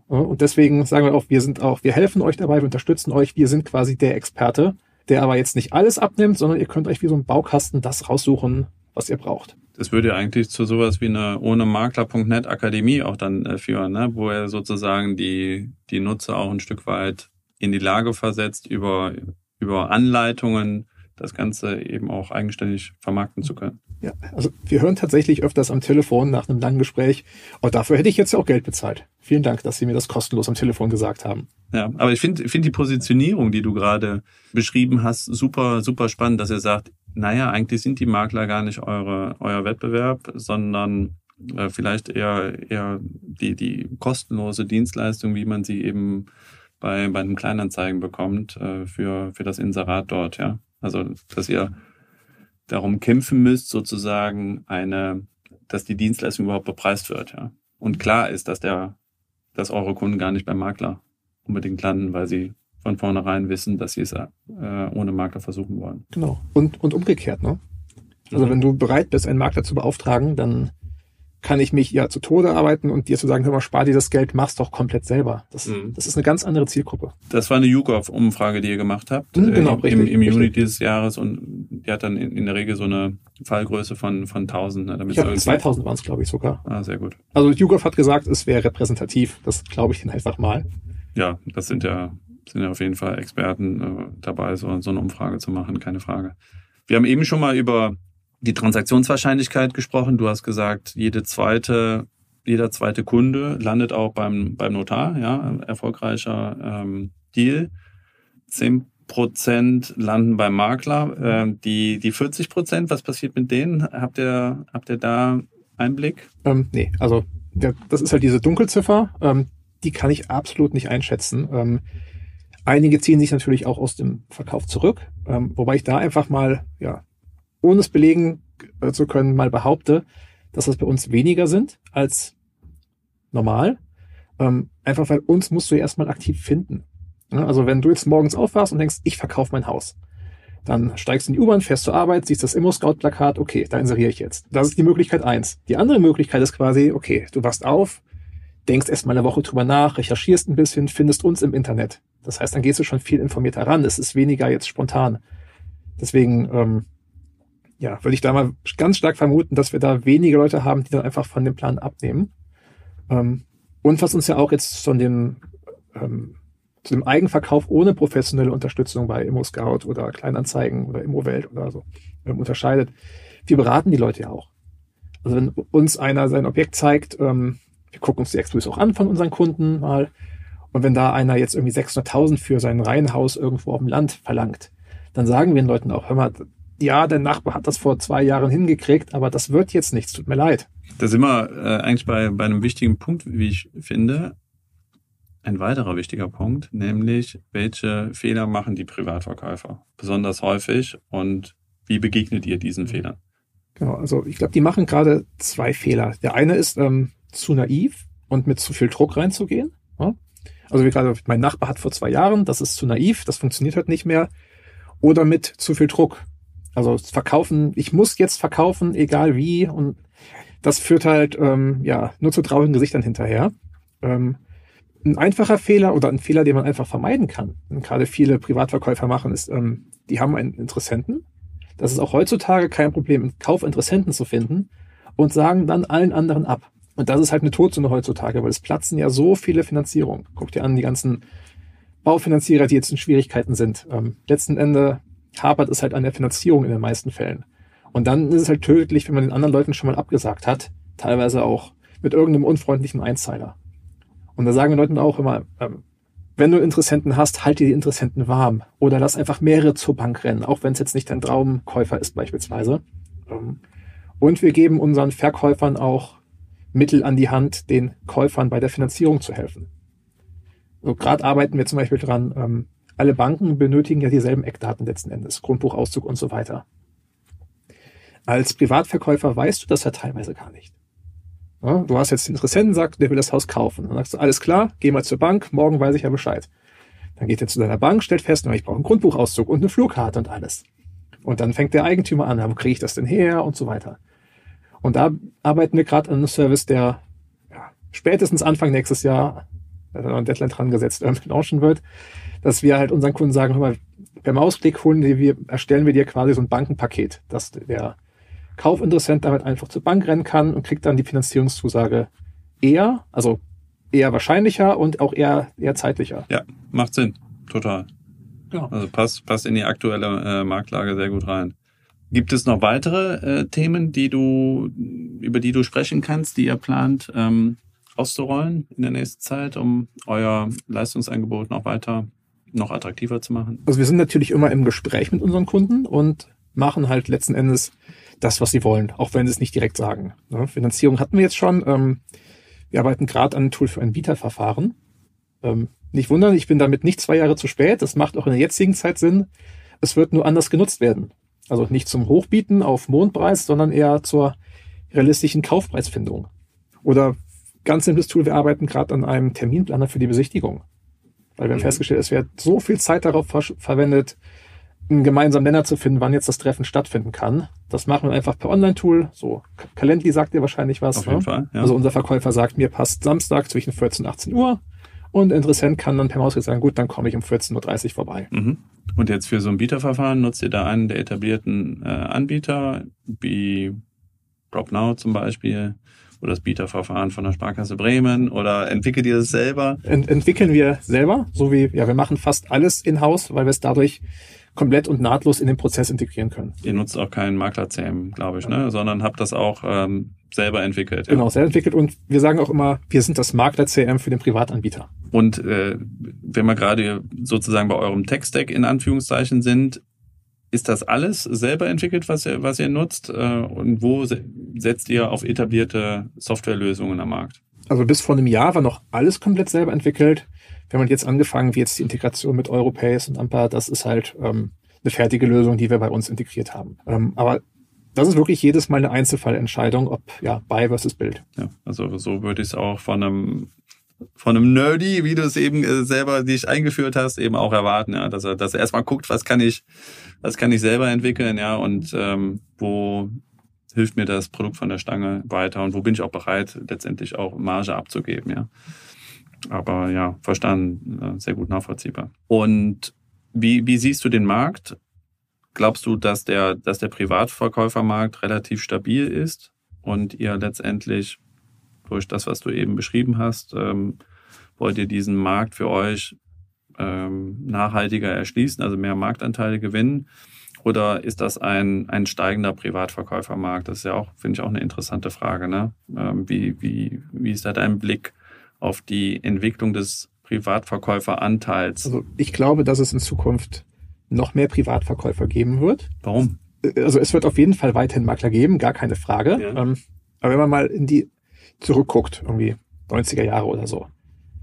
Speaker 1: Und deswegen sagen wir auch, wir sind auch, wir helfen euch dabei, wir unterstützen euch, wir sind quasi der Experte, der aber jetzt nicht alles abnimmt, sondern ihr könnt euch wie so ein Baukasten das raussuchen, was ihr braucht.
Speaker 2: Das würde ja eigentlich zu sowas wie einer ohne Makler.net Akademie auch dann äh, führen, ne? wo er sozusagen die, die Nutzer auch ein Stück weit in die Lage versetzt, über, über Anleitungen das Ganze eben auch eigenständig vermarkten zu können.
Speaker 1: Ja, also wir hören tatsächlich öfters am Telefon nach einem langen Gespräch, oh, dafür hätte ich jetzt ja auch Geld bezahlt. Vielen Dank, dass Sie mir das kostenlos am Telefon gesagt haben.
Speaker 2: Ja, aber ich finde finde die Positionierung, die du gerade beschrieben hast, super, super spannend, dass er sagt, naja, eigentlich sind die Makler gar nicht eure, euer Wettbewerb, sondern äh, vielleicht eher, eher die, die kostenlose Dienstleistung, wie man sie eben bei, bei einem Kleinanzeigen bekommt, äh, für, für das Inserat dort, ja. Also, dass ihr darum kämpfen müsst, sozusagen eine, dass die Dienstleistung überhaupt bepreist wird, ja. Und klar ist, dass der, dass eure Kunden gar nicht beim Makler unbedingt landen, weil sie von vornherein wissen, dass sie es äh, ohne Makler versuchen wollen.
Speaker 1: Genau. Und, und umgekehrt, ne? Also mhm. wenn du bereit bist, einen Makler zu beauftragen, dann kann ich mich ja zu Tode arbeiten und dir zu sagen, hör mal, spar dir das Geld, mach's doch komplett selber. Das, mhm. das ist eine ganz andere Zielgruppe.
Speaker 2: Das war eine YouGov-Umfrage, die ihr gemacht habt mhm, genau, äh, richtig, im, im Juni dieses Jahres und die hat dann in, in, der Regel so eine Fallgröße von, von 1000. Ne,
Speaker 1: damit ich hab, 2000 waren es, glaube ich, sogar.
Speaker 2: Ah, sehr gut.
Speaker 1: Also YouGov hat gesagt, es wäre repräsentativ. Das glaube ich Ihnen einfach mal.
Speaker 2: Ja, das sind ja, sind ja auf jeden Fall Experten äh, dabei, so, so eine Umfrage zu machen, keine Frage. Wir haben eben schon mal über die Transaktionswahrscheinlichkeit gesprochen. Du hast gesagt, jede zweite, jeder zweite Kunde landet auch beim, beim Notar, ja, erfolgreicher ähm, Deal. Zehn Prozent landen beim Makler. Ähm, die, die 40 Prozent, was passiert mit denen? Habt ihr, habt ihr da Einblick?
Speaker 1: Ähm, nee, also der, das ist halt diese Dunkelziffer. Ähm, die kann ich absolut nicht einschätzen. Ähm, einige ziehen sich natürlich auch aus dem Verkauf zurück, ähm, wobei ich da einfach mal ja ohne es belegen äh, zu können, mal behaupte, dass das bei uns weniger sind als normal. Ähm, einfach weil uns musst du ja erstmal aktiv finden. Also wenn du jetzt morgens aufwachst und denkst, ich verkaufe mein Haus, dann steigst du in die U-Bahn, fährst zur Arbeit, siehst das Immo-Scout-Plakat, okay, da inseriere ich jetzt. Das ist die Möglichkeit eins. Die andere Möglichkeit ist quasi, okay, du wachst auf, denkst erstmal eine Woche drüber nach, recherchierst ein bisschen, findest uns im Internet. Das heißt, dann gehst du schon viel informierter ran. Es ist weniger jetzt spontan. Deswegen ähm, ja, würde ich da mal ganz stark vermuten, dass wir da wenige Leute haben, die dann einfach von dem Plan abnehmen. Ähm, und was uns ja auch jetzt von dem, ähm, zu dem Eigenverkauf ohne professionelle Unterstützung bei ImmoScout oder Kleinanzeigen oder ImmoWelt oder so ähm, unterscheidet. Wir beraten die Leute ja auch. Also wenn uns einer sein Objekt zeigt, ähm, wir gucken uns die Expos auch an von unseren Kunden mal. Und wenn da einer jetzt irgendwie 600.000 für sein Reihenhaus irgendwo auf dem Land verlangt, dann sagen wir den Leuten auch, hör mal, ja, der Nachbar hat das vor zwei Jahren hingekriegt, aber das wird jetzt nichts, tut mir leid.
Speaker 2: Da sind wir äh, eigentlich bei, bei einem wichtigen Punkt, wie ich finde. Ein weiterer wichtiger Punkt, nämlich welche Fehler machen die Privatverkäufer besonders häufig und wie begegnet ihr diesen Fehlern?
Speaker 1: Genau, also ich glaube, die machen gerade zwei Fehler. Der eine ist ähm, zu naiv und mit zu viel Druck reinzugehen. Ja? Also wie gerade mein Nachbar hat vor zwei Jahren, das ist zu naiv, das funktioniert halt nicht mehr. Oder mit zu viel Druck. Also verkaufen, ich muss jetzt verkaufen, egal wie. Und das führt halt ähm, ja nur zu traurigen Gesichtern hinterher. Ähm, ein einfacher Fehler oder ein Fehler, den man einfach vermeiden kann, und gerade viele Privatverkäufer machen, ist, ähm, die haben einen Interessenten. Das ist auch heutzutage kein Problem, einen Kaufinteressenten zu finden und sagen dann allen anderen ab. Und das ist halt eine Todsünde heutzutage, weil es platzen ja so viele Finanzierungen. Guck dir an, die ganzen Baufinanzierer, die jetzt in Schwierigkeiten sind. Ähm, letzten Ende hapert es halt an der Finanzierung in den meisten Fällen. Und dann ist es halt tödlich, wenn man den anderen Leuten schon mal abgesagt hat, teilweise auch mit irgendeinem unfreundlichen Einzeiler. Und da sagen wir Leuten auch immer, ähm, wenn du Interessenten hast, halt dir die Interessenten warm oder lass einfach mehrere zur Bank rennen, auch wenn es jetzt nicht dein Traumkäufer ist beispielsweise. Ähm, und wir geben unseren Verkäufern auch Mittel an die Hand, den Käufern bei der Finanzierung zu helfen. So gerade arbeiten wir zum Beispiel dran, ähm, alle Banken benötigen ja dieselben Eckdaten letzten Endes, Grundbuchauszug und so weiter. Als Privatverkäufer weißt du das ja teilweise gar nicht. Ja, du hast jetzt den Interessenten, sagt, der will das Haus kaufen. Dann sagst du, alles klar, geh mal zur Bank, morgen weiß ich ja Bescheid. Dann geht er zu deiner Bank, stellt fest, ich brauche einen Grundbuchauszug und eine Flurkarte und alles. Und dann fängt der Eigentümer an, wo kriege ich das denn her und so weiter. Und da arbeiten wir gerade an einem Service, der ja, spätestens Anfang nächstes Jahr, hat noch ein Deadline dran gesetzt, irgendwie launchen wird, dass wir halt unseren Kunden sagen, hör mal, per Mausklick holen wir, erstellen wir dir quasi so ein Bankenpaket, dass der Kaufinteressent damit einfach zur Bank rennen kann und kriegt dann die Finanzierungszusage eher, also eher wahrscheinlicher und auch eher, eher zeitlicher.
Speaker 2: Ja, macht Sinn. Total. Ja. Also passt, passt in die aktuelle äh, Marktlage sehr gut rein. Gibt es noch weitere äh, Themen, die du, über die du sprechen kannst, die ihr plant ähm, auszurollen in der nächsten Zeit, um euer Leistungsangebot noch weiter, noch attraktiver zu machen?
Speaker 1: Also wir sind natürlich immer im Gespräch mit unseren Kunden und machen halt letzten Endes das, was sie wollen, auch wenn sie es nicht direkt sagen. Ja, Finanzierung hatten wir jetzt schon. Ähm, wir arbeiten gerade an einem Tool für ein Bieterverfahren. Ähm, nicht wundern, ich bin damit nicht zwei Jahre zu spät. Das macht auch in der jetzigen Zeit Sinn. Es wird nur anders genutzt werden. Also nicht zum Hochbieten auf Mondpreis, sondern eher zur realistischen Kaufpreisfindung. Oder ganz simples Tool, wir arbeiten gerade an einem Terminplaner für die Besichtigung. Weil wir haben mhm. festgestellt, es wird so viel Zeit darauf ver verwendet, einen gemeinsamen Nenner zu finden, wann jetzt das Treffen stattfinden kann. Das machen wir einfach per Online-Tool. So, Calendly sagt dir wahrscheinlich was.
Speaker 2: Auf jeden ne? Fall,
Speaker 1: ja. Also unser Verkäufer sagt, mir passt Samstag zwischen 14 und 18 Uhr. Und Interessent kann dann per Maus sagen, gut, dann komme ich um 14.30 Uhr vorbei.
Speaker 2: Mhm. Und jetzt für so ein Bieterverfahren nutzt ihr da einen der etablierten äh, Anbieter, wie PropNow zum Beispiel, oder das Bieterverfahren von der Sparkasse Bremen, oder entwickelt ihr das selber?
Speaker 1: Ent entwickeln wir selber, so wie, ja, wir machen fast alles in-house, weil wir es dadurch komplett und nahtlos in den Prozess integrieren können.
Speaker 2: Ihr nutzt auch keinen Makler-CM, glaube ich, ne? sondern habt das auch ähm, selber entwickelt.
Speaker 1: Ja? Genau, selber entwickelt und wir sagen auch immer, wir sind das Makler-CM für den Privatanbieter.
Speaker 2: Und äh, wenn wir gerade sozusagen bei eurem Tech-Stack in Anführungszeichen sind, ist das alles selber entwickelt, was ihr, was ihr nutzt? Äh, und wo setzt ihr auf etablierte Softwarelösungen am Markt?
Speaker 1: Also bis vor einem Jahr war noch alles komplett selber entwickelt wir haben jetzt angefangen, wie jetzt die Integration mit Europace und Amper, das ist halt ähm, eine fertige Lösung, die wir bei uns integriert haben. Ähm, aber das ist wirklich jedes Mal eine Einzelfallentscheidung, ob ja Buy versus Build.
Speaker 2: Ja, also so würde ich es auch von einem von einem Nerdy, wie du es eben äh, selber dich eingeführt hast, eben auch erwarten, ja, dass er, dass er erstmal guckt, was kann ich, was kann ich selber entwickeln, ja, und ähm, wo hilft mir das Produkt von der Stange weiter und wo bin ich auch bereit, letztendlich auch Marge abzugeben, ja. Aber ja, verstanden, sehr gut nachvollziehbar. Und wie, wie siehst du den Markt? Glaubst du, dass der, dass der Privatverkäufermarkt relativ stabil ist und ihr letztendlich durch das, was du eben beschrieben hast, ähm, wollt ihr diesen Markt für euch ähm, nachhaltiger erschließen, also mehr Marktanteile gewinnen? Oder ist das ein, ein steigender Privatverkäufermarkt? Das ist ja auch, finde ich, auch eine interessante Frage. Ne? Ähm, wie, wie, wie ist da dein Blick auf die Entwicklung des Privatverkäuferanteils?
Speaker 1: Also ich glaube, dass es in Zukunft noch mehr Privatverkäufer geben wird.
Speaker 2: Warum?
Speaker 1: Also es wird auf jeden Fall weiterhin Makler geben, gar keine Frage. Ja. Ähm, aber wenn man mal in die zurückguckt, irgendwie 90er Jahre oder so,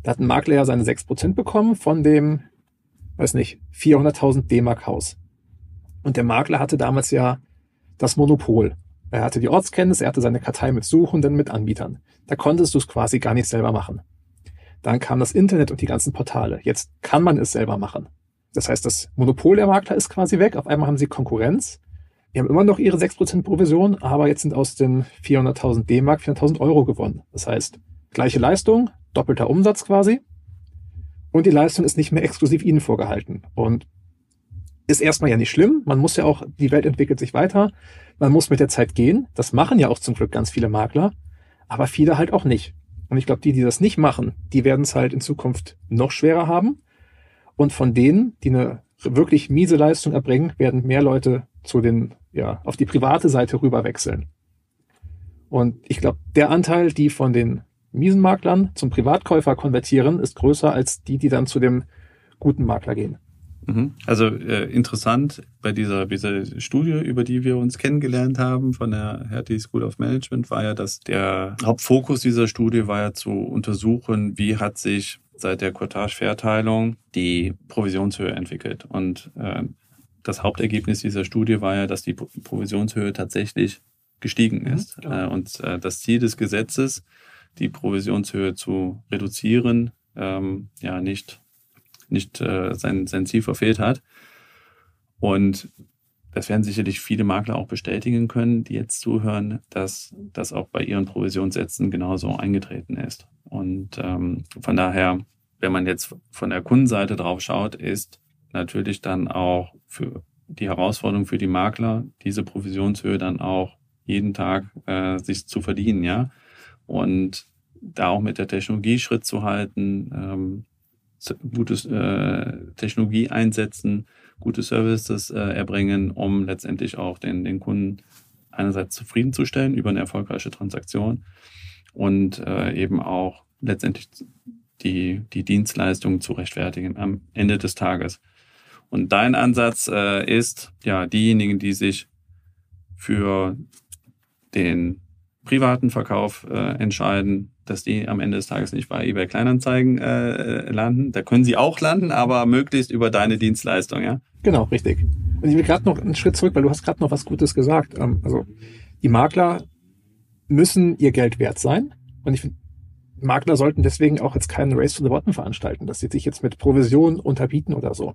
Speaker 1: da hat ein Makler ja seine 6% bekommen von dem, weiß nicht, 400.000 D-Mark Haus. Und der Makler hatte damals ja das Monopol. Er hatte die Ortskenntnis, er hatte seine Kartei mit Suchenden, mit Anbietern. Da konntest du es quasi gar nicht selber machen. Dann kam das Internet und die ganzen Portale. Jetzt kann man es selber machen. Das heißt, das Monopol der Makler ist quasi weg. Auf einmal haben sie Konkurrenz. Die haben immer noch ihre 6% Provision, aber jetzt sind aus den 400.000 D-Mark 400.000 Euro gewonnen. Das heißt, gleiche Leistung, doppelter Umsatz quasi. Und die Leistung ist nicht mehr exklusiv ihnen vorgehalten. Und ist erstmal ja nicht schlimm. Man muss ja auch, die Welt entwickelt sich weiter. Man muss mit der Zeit gehen. Das machen ja auch zum Glück ganz viele Makler, aber viele halt auch nicht. Und ich glaube, die, die das nicht machen, die werden es halt in Zukunft noch schwerer haben. Und von denen, die eine wirklich miese Leistung erbringen, werden mehr Leute zu den, ja, auf die private Seite rüber wechseln. Und ich glaube, der Anteil, die von den miesen Maklern zum Privatkäufer konvertieren, ist größer als die, die dann zu dem guten Makler gehen.
Speaker 2: Mhm. Also äh, interessant bei dieser, dieser Studie, über die wir uns kennengelernt haben von der Hertie School of Management, war ja, dass der Hauptfokus dieser Studie war ja zu untersuchen, wie hat sich seit der Cottage-Verteilung die Provisionshöhe entwickelt. Und äh, das Hauptergebnis dieser Studie war ja, dass die Provisionshöhe tatsächlich gestiegen mhm, ist. Mhm, und äh, das Ziel des Gesetzes, die Provisionshöhe zu reduzieren, ähm, ja nicht, nicht äh, sein, sein Ziel verfehlt hat. Und das werden sicherlich viele Makler auch bestätigen können, die jetzt zuhören, dass das auch bei ihren Provisionssätzen genauso eingetreten ist. Und ähm, von daher, wenn man jetzt von der Kundenseite drauf schaut, ist natürlich dann auch für die Herausforderung für die Makler, diese Provisionshöhe dann auch jeden Tag äh, sich zu verdienen, ja. Und da auch mit der Technologie Schritt zu halten, ähm, gutes äh, Technologie einsetzen, gute Services äh, erbringen, um letztendlich auch den, den Kunden einerseits zufriedenzustellen über eine erfolgreiche Transaktion und äh, eben auch letztendlich die, die Dienstleistung zu rechtfertigen am Ende des Tages. Und dein Ansatz äh, ist, ja, diejenigen, die sich für den privaten Verkauf äh, entscheiden, dass die am Ende des Tages nicht bei eBay Kleinanzeigen äh, landen. Da können sie auch landen, aber möglichst über deine Dienstleistung, ja?
Speaker 1: Genau, richtig. Und ich will gerade noch einen Schritt zurück, weil du hast gerade noch was Gutes gesagt. Ähm, also die Makler müssen ihr Geld wert sein. Und ich finde, Makler sollten deswegen auch jetzt keinen Race to the Bottom veranstalten, dass sie sich jetzt mit Provision unterbieten oder so.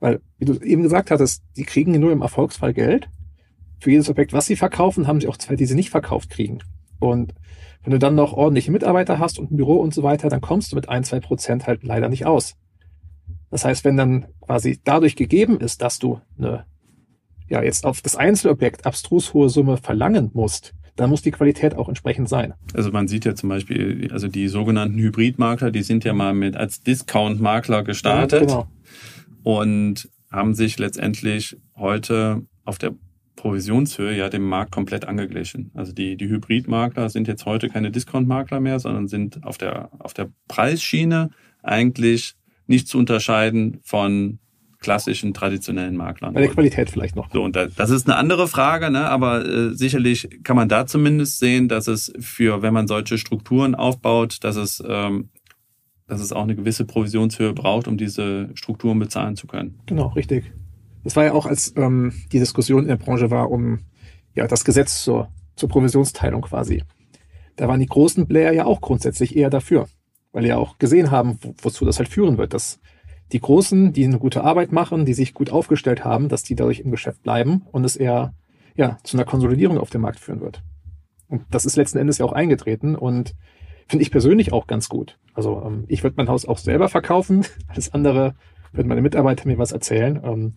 Speaker 1: Weil, wie du eben gesagt hattest, die kriegen nur im Erfolgsfall Geld für jedes Objekt, was sie verkaufen, haben sie auch zwei, die sie nicht verkauft kriegen. Und wenn du dann noch ordentliche Mitarbeiter hast und ein Büro und so weiter, dann kommst du mit ein, zwei Prozent halt leider nicht aus. Das heißt, wenn dann quasi dadurch gegeben ist, dass du eine, ja, jetzt auf das Einzelobjekt abstrus hohe Summe verlangen musst, dann muss die Qualität auch entsprechend sein.
Speaker 2: Also man sieht ja zum Beispiel, also die sogenannten Hybridmakler, die sind ja mal mit als Discount-Makler gestartet ja, genau. und haben sich letztendlich heute auf der Provisionshöhe ja dem Markt komplett angeglichen. Also die, die Hybridmakler sind jetzt heute keine Discount-Makler mehr, sondern sind auf der, auf der Preisschiene eigentlich nicht zu unterscheiden von klassischen traditionellen Maklern.
Speaker 1: Bei der Qualität vielleicht noch.
Speaker 2: So, und das ist eine andere Frage, ne? aber äh, sicherlich kann man da zumindest sehen, dass es für, wenn man solche Strukturen aufbaut, dass es, ähm, dass es auch eine gewisse Provisionshöhe braucht, um diese Strukturen bezahlen zu können.
Speaker 1: Genau, richtig. Das war ja auch, als ähm, die Diskussion in der Branche war um ja das Gesetz zur, zur Provisionsteilung quasi. Da waren die großen Player ja auch grundsätzlich eher dafür, weil ja auch gesehen haben, wo, wozu das halt führen wird, dass die Großen, die eine gute Arbeit machen, die sich gut aufgestellt haben, dass die dadurch im Geschäft bleiben und es eher ja zu einer Konsolidierung auf dem Markt führen wird. Und das ist letzten Endes ja auch eingetreten und finde ich persönlich auch ganz gut. Also ähm, ich würde mein Haus auch selber verkaufen, alles andere würden meine Mitarbeiter mir was erzählen. Ähm,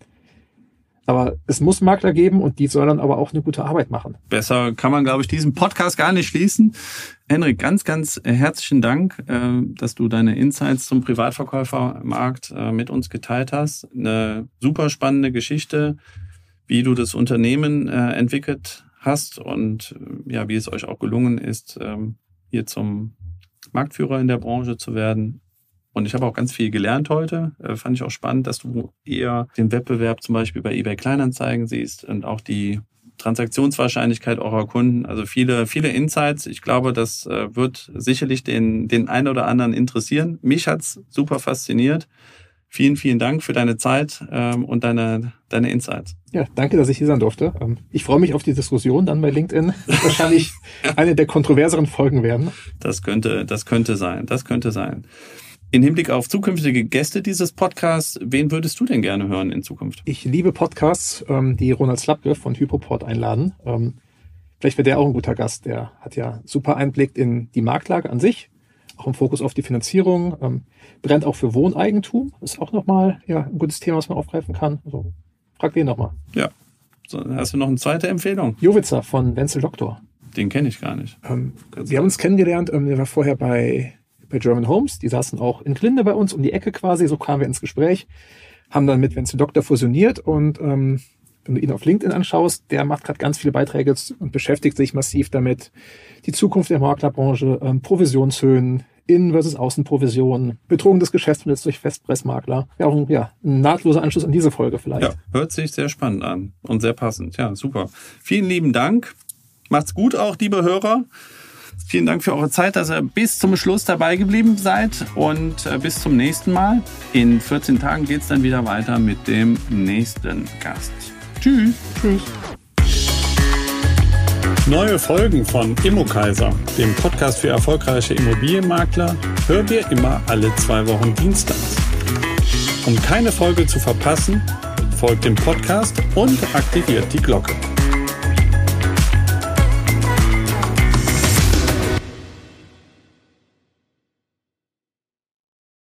Speaker 1: aber es muss Makler geben und die sollen dann aber auch eine gute Arbeit machen.
Speaker 2: Besser kann man, glaube ich, diesen Podcast gar nicht schließen. Henrik, ganz, ganz herzlichen Dank, äh, dass du deine Insights zum Privatverkäufermarkt äh, mit uns geteilt hast. Eine super spannende Geschichte, wie du das Unternehmen äh, entwickelt hast und ja, wie es euch auch gelungen ist, ähm, hier zum Marktführer in der Branche zu werden. Und ich habe auch ganz viel gelernt heute. Äh, fand ich auch spannend, dass du eher den Wettbewerb zum Beispiel bei eBay Kleinanzeigen siehst und auch die Transaktionswahrscheinlichkeit eurer Kunden. Also viele, viele Insights. Ich glaube, das äh, wird sicherlich den, den einen oder anderen interessieren. Mich hat's super fasziniert. Vielen, vielen Dank für deine Zeit ähm, und deine, deine Insights.
Speaker 1: Ja, danke, dass ich hier sein durfte. Ähm, ich freue mich auf die Diskussion dann bei LinkedIn. Wahrscheinlich eine der kontroverseren Folgen werden.
Speaker 2: Das könnte, das könnte sein. Das könnte sein. In Hinblick auf zukünftige Gäste dieses Podcasts, wen würdest du denn gerne hören in Zukunft?
Speaker 1: Ich liebe Podcasts, ähm, die Ronald Slapke von Hypoport einladen. Ähm, vielleicht wäre der auch ein guter Gast. Der hat ja super Einblick in die Marktlage an sich, auch im Fokus auf die Finanzierung, ähm, brennt auch für Wohneigentum. Ist auch nochmal ja, ein gutes Thema, was man aufgreifen kann. Also, frag den nochmal.
Speaker 2: Ja. So, hast du noch eine zweite Empfehlung?
Speaker 1: Jovitzer von Wenzel Doktor.
Speaker 2: Den kenne ich gar nicht.
Speaker 1: Ähm, wir haben uns kennengelernt, ähm, der war vorher bei bei German Homes. Die saßen auch in Glinde bei uns um die Ecke quasi. So kamen wir ins Gespräch, haben dann mit Wenzel Doktor fusioniert und ähm, wenn du ihn auf LinkedIn anschaust, der macht gerade ganz viele Beiträge und beschäftigt sich massiv damit. Die Zukunft der Maklerbranche, ähm, Provisionshöhen, Innen- versus Außenprovision, Betrug des Geschäftsmodells durch Festpressmakler. Ja, auch ein, ja, ein nahtloser Anschluss an diese Folge vielleicht. Ja,
Speaker 2: hört sich sehr spannend an und sehr passend. Ja, super. Vielen lieben Dank. Macht's gut auch, liebe Hörer. Vielen Dank für eure Zeit, dass ihr bis zum Schluss dabei geblieben seid und äh, bis zum nächsten Mal. In 14 Tagen geht's dann wieder weiter mit dem nächsten Gast. Tschüss. Tschüss.
Speaker 3: Neue Folgen von Immokaiser, dem Podcast für erfolgreiche Immobilienmakler, hört ihr immer alle zwei Wochen dienstags. Um keine Folge zu verpassen, folgt dem Podcast und aktiviert die Glocke.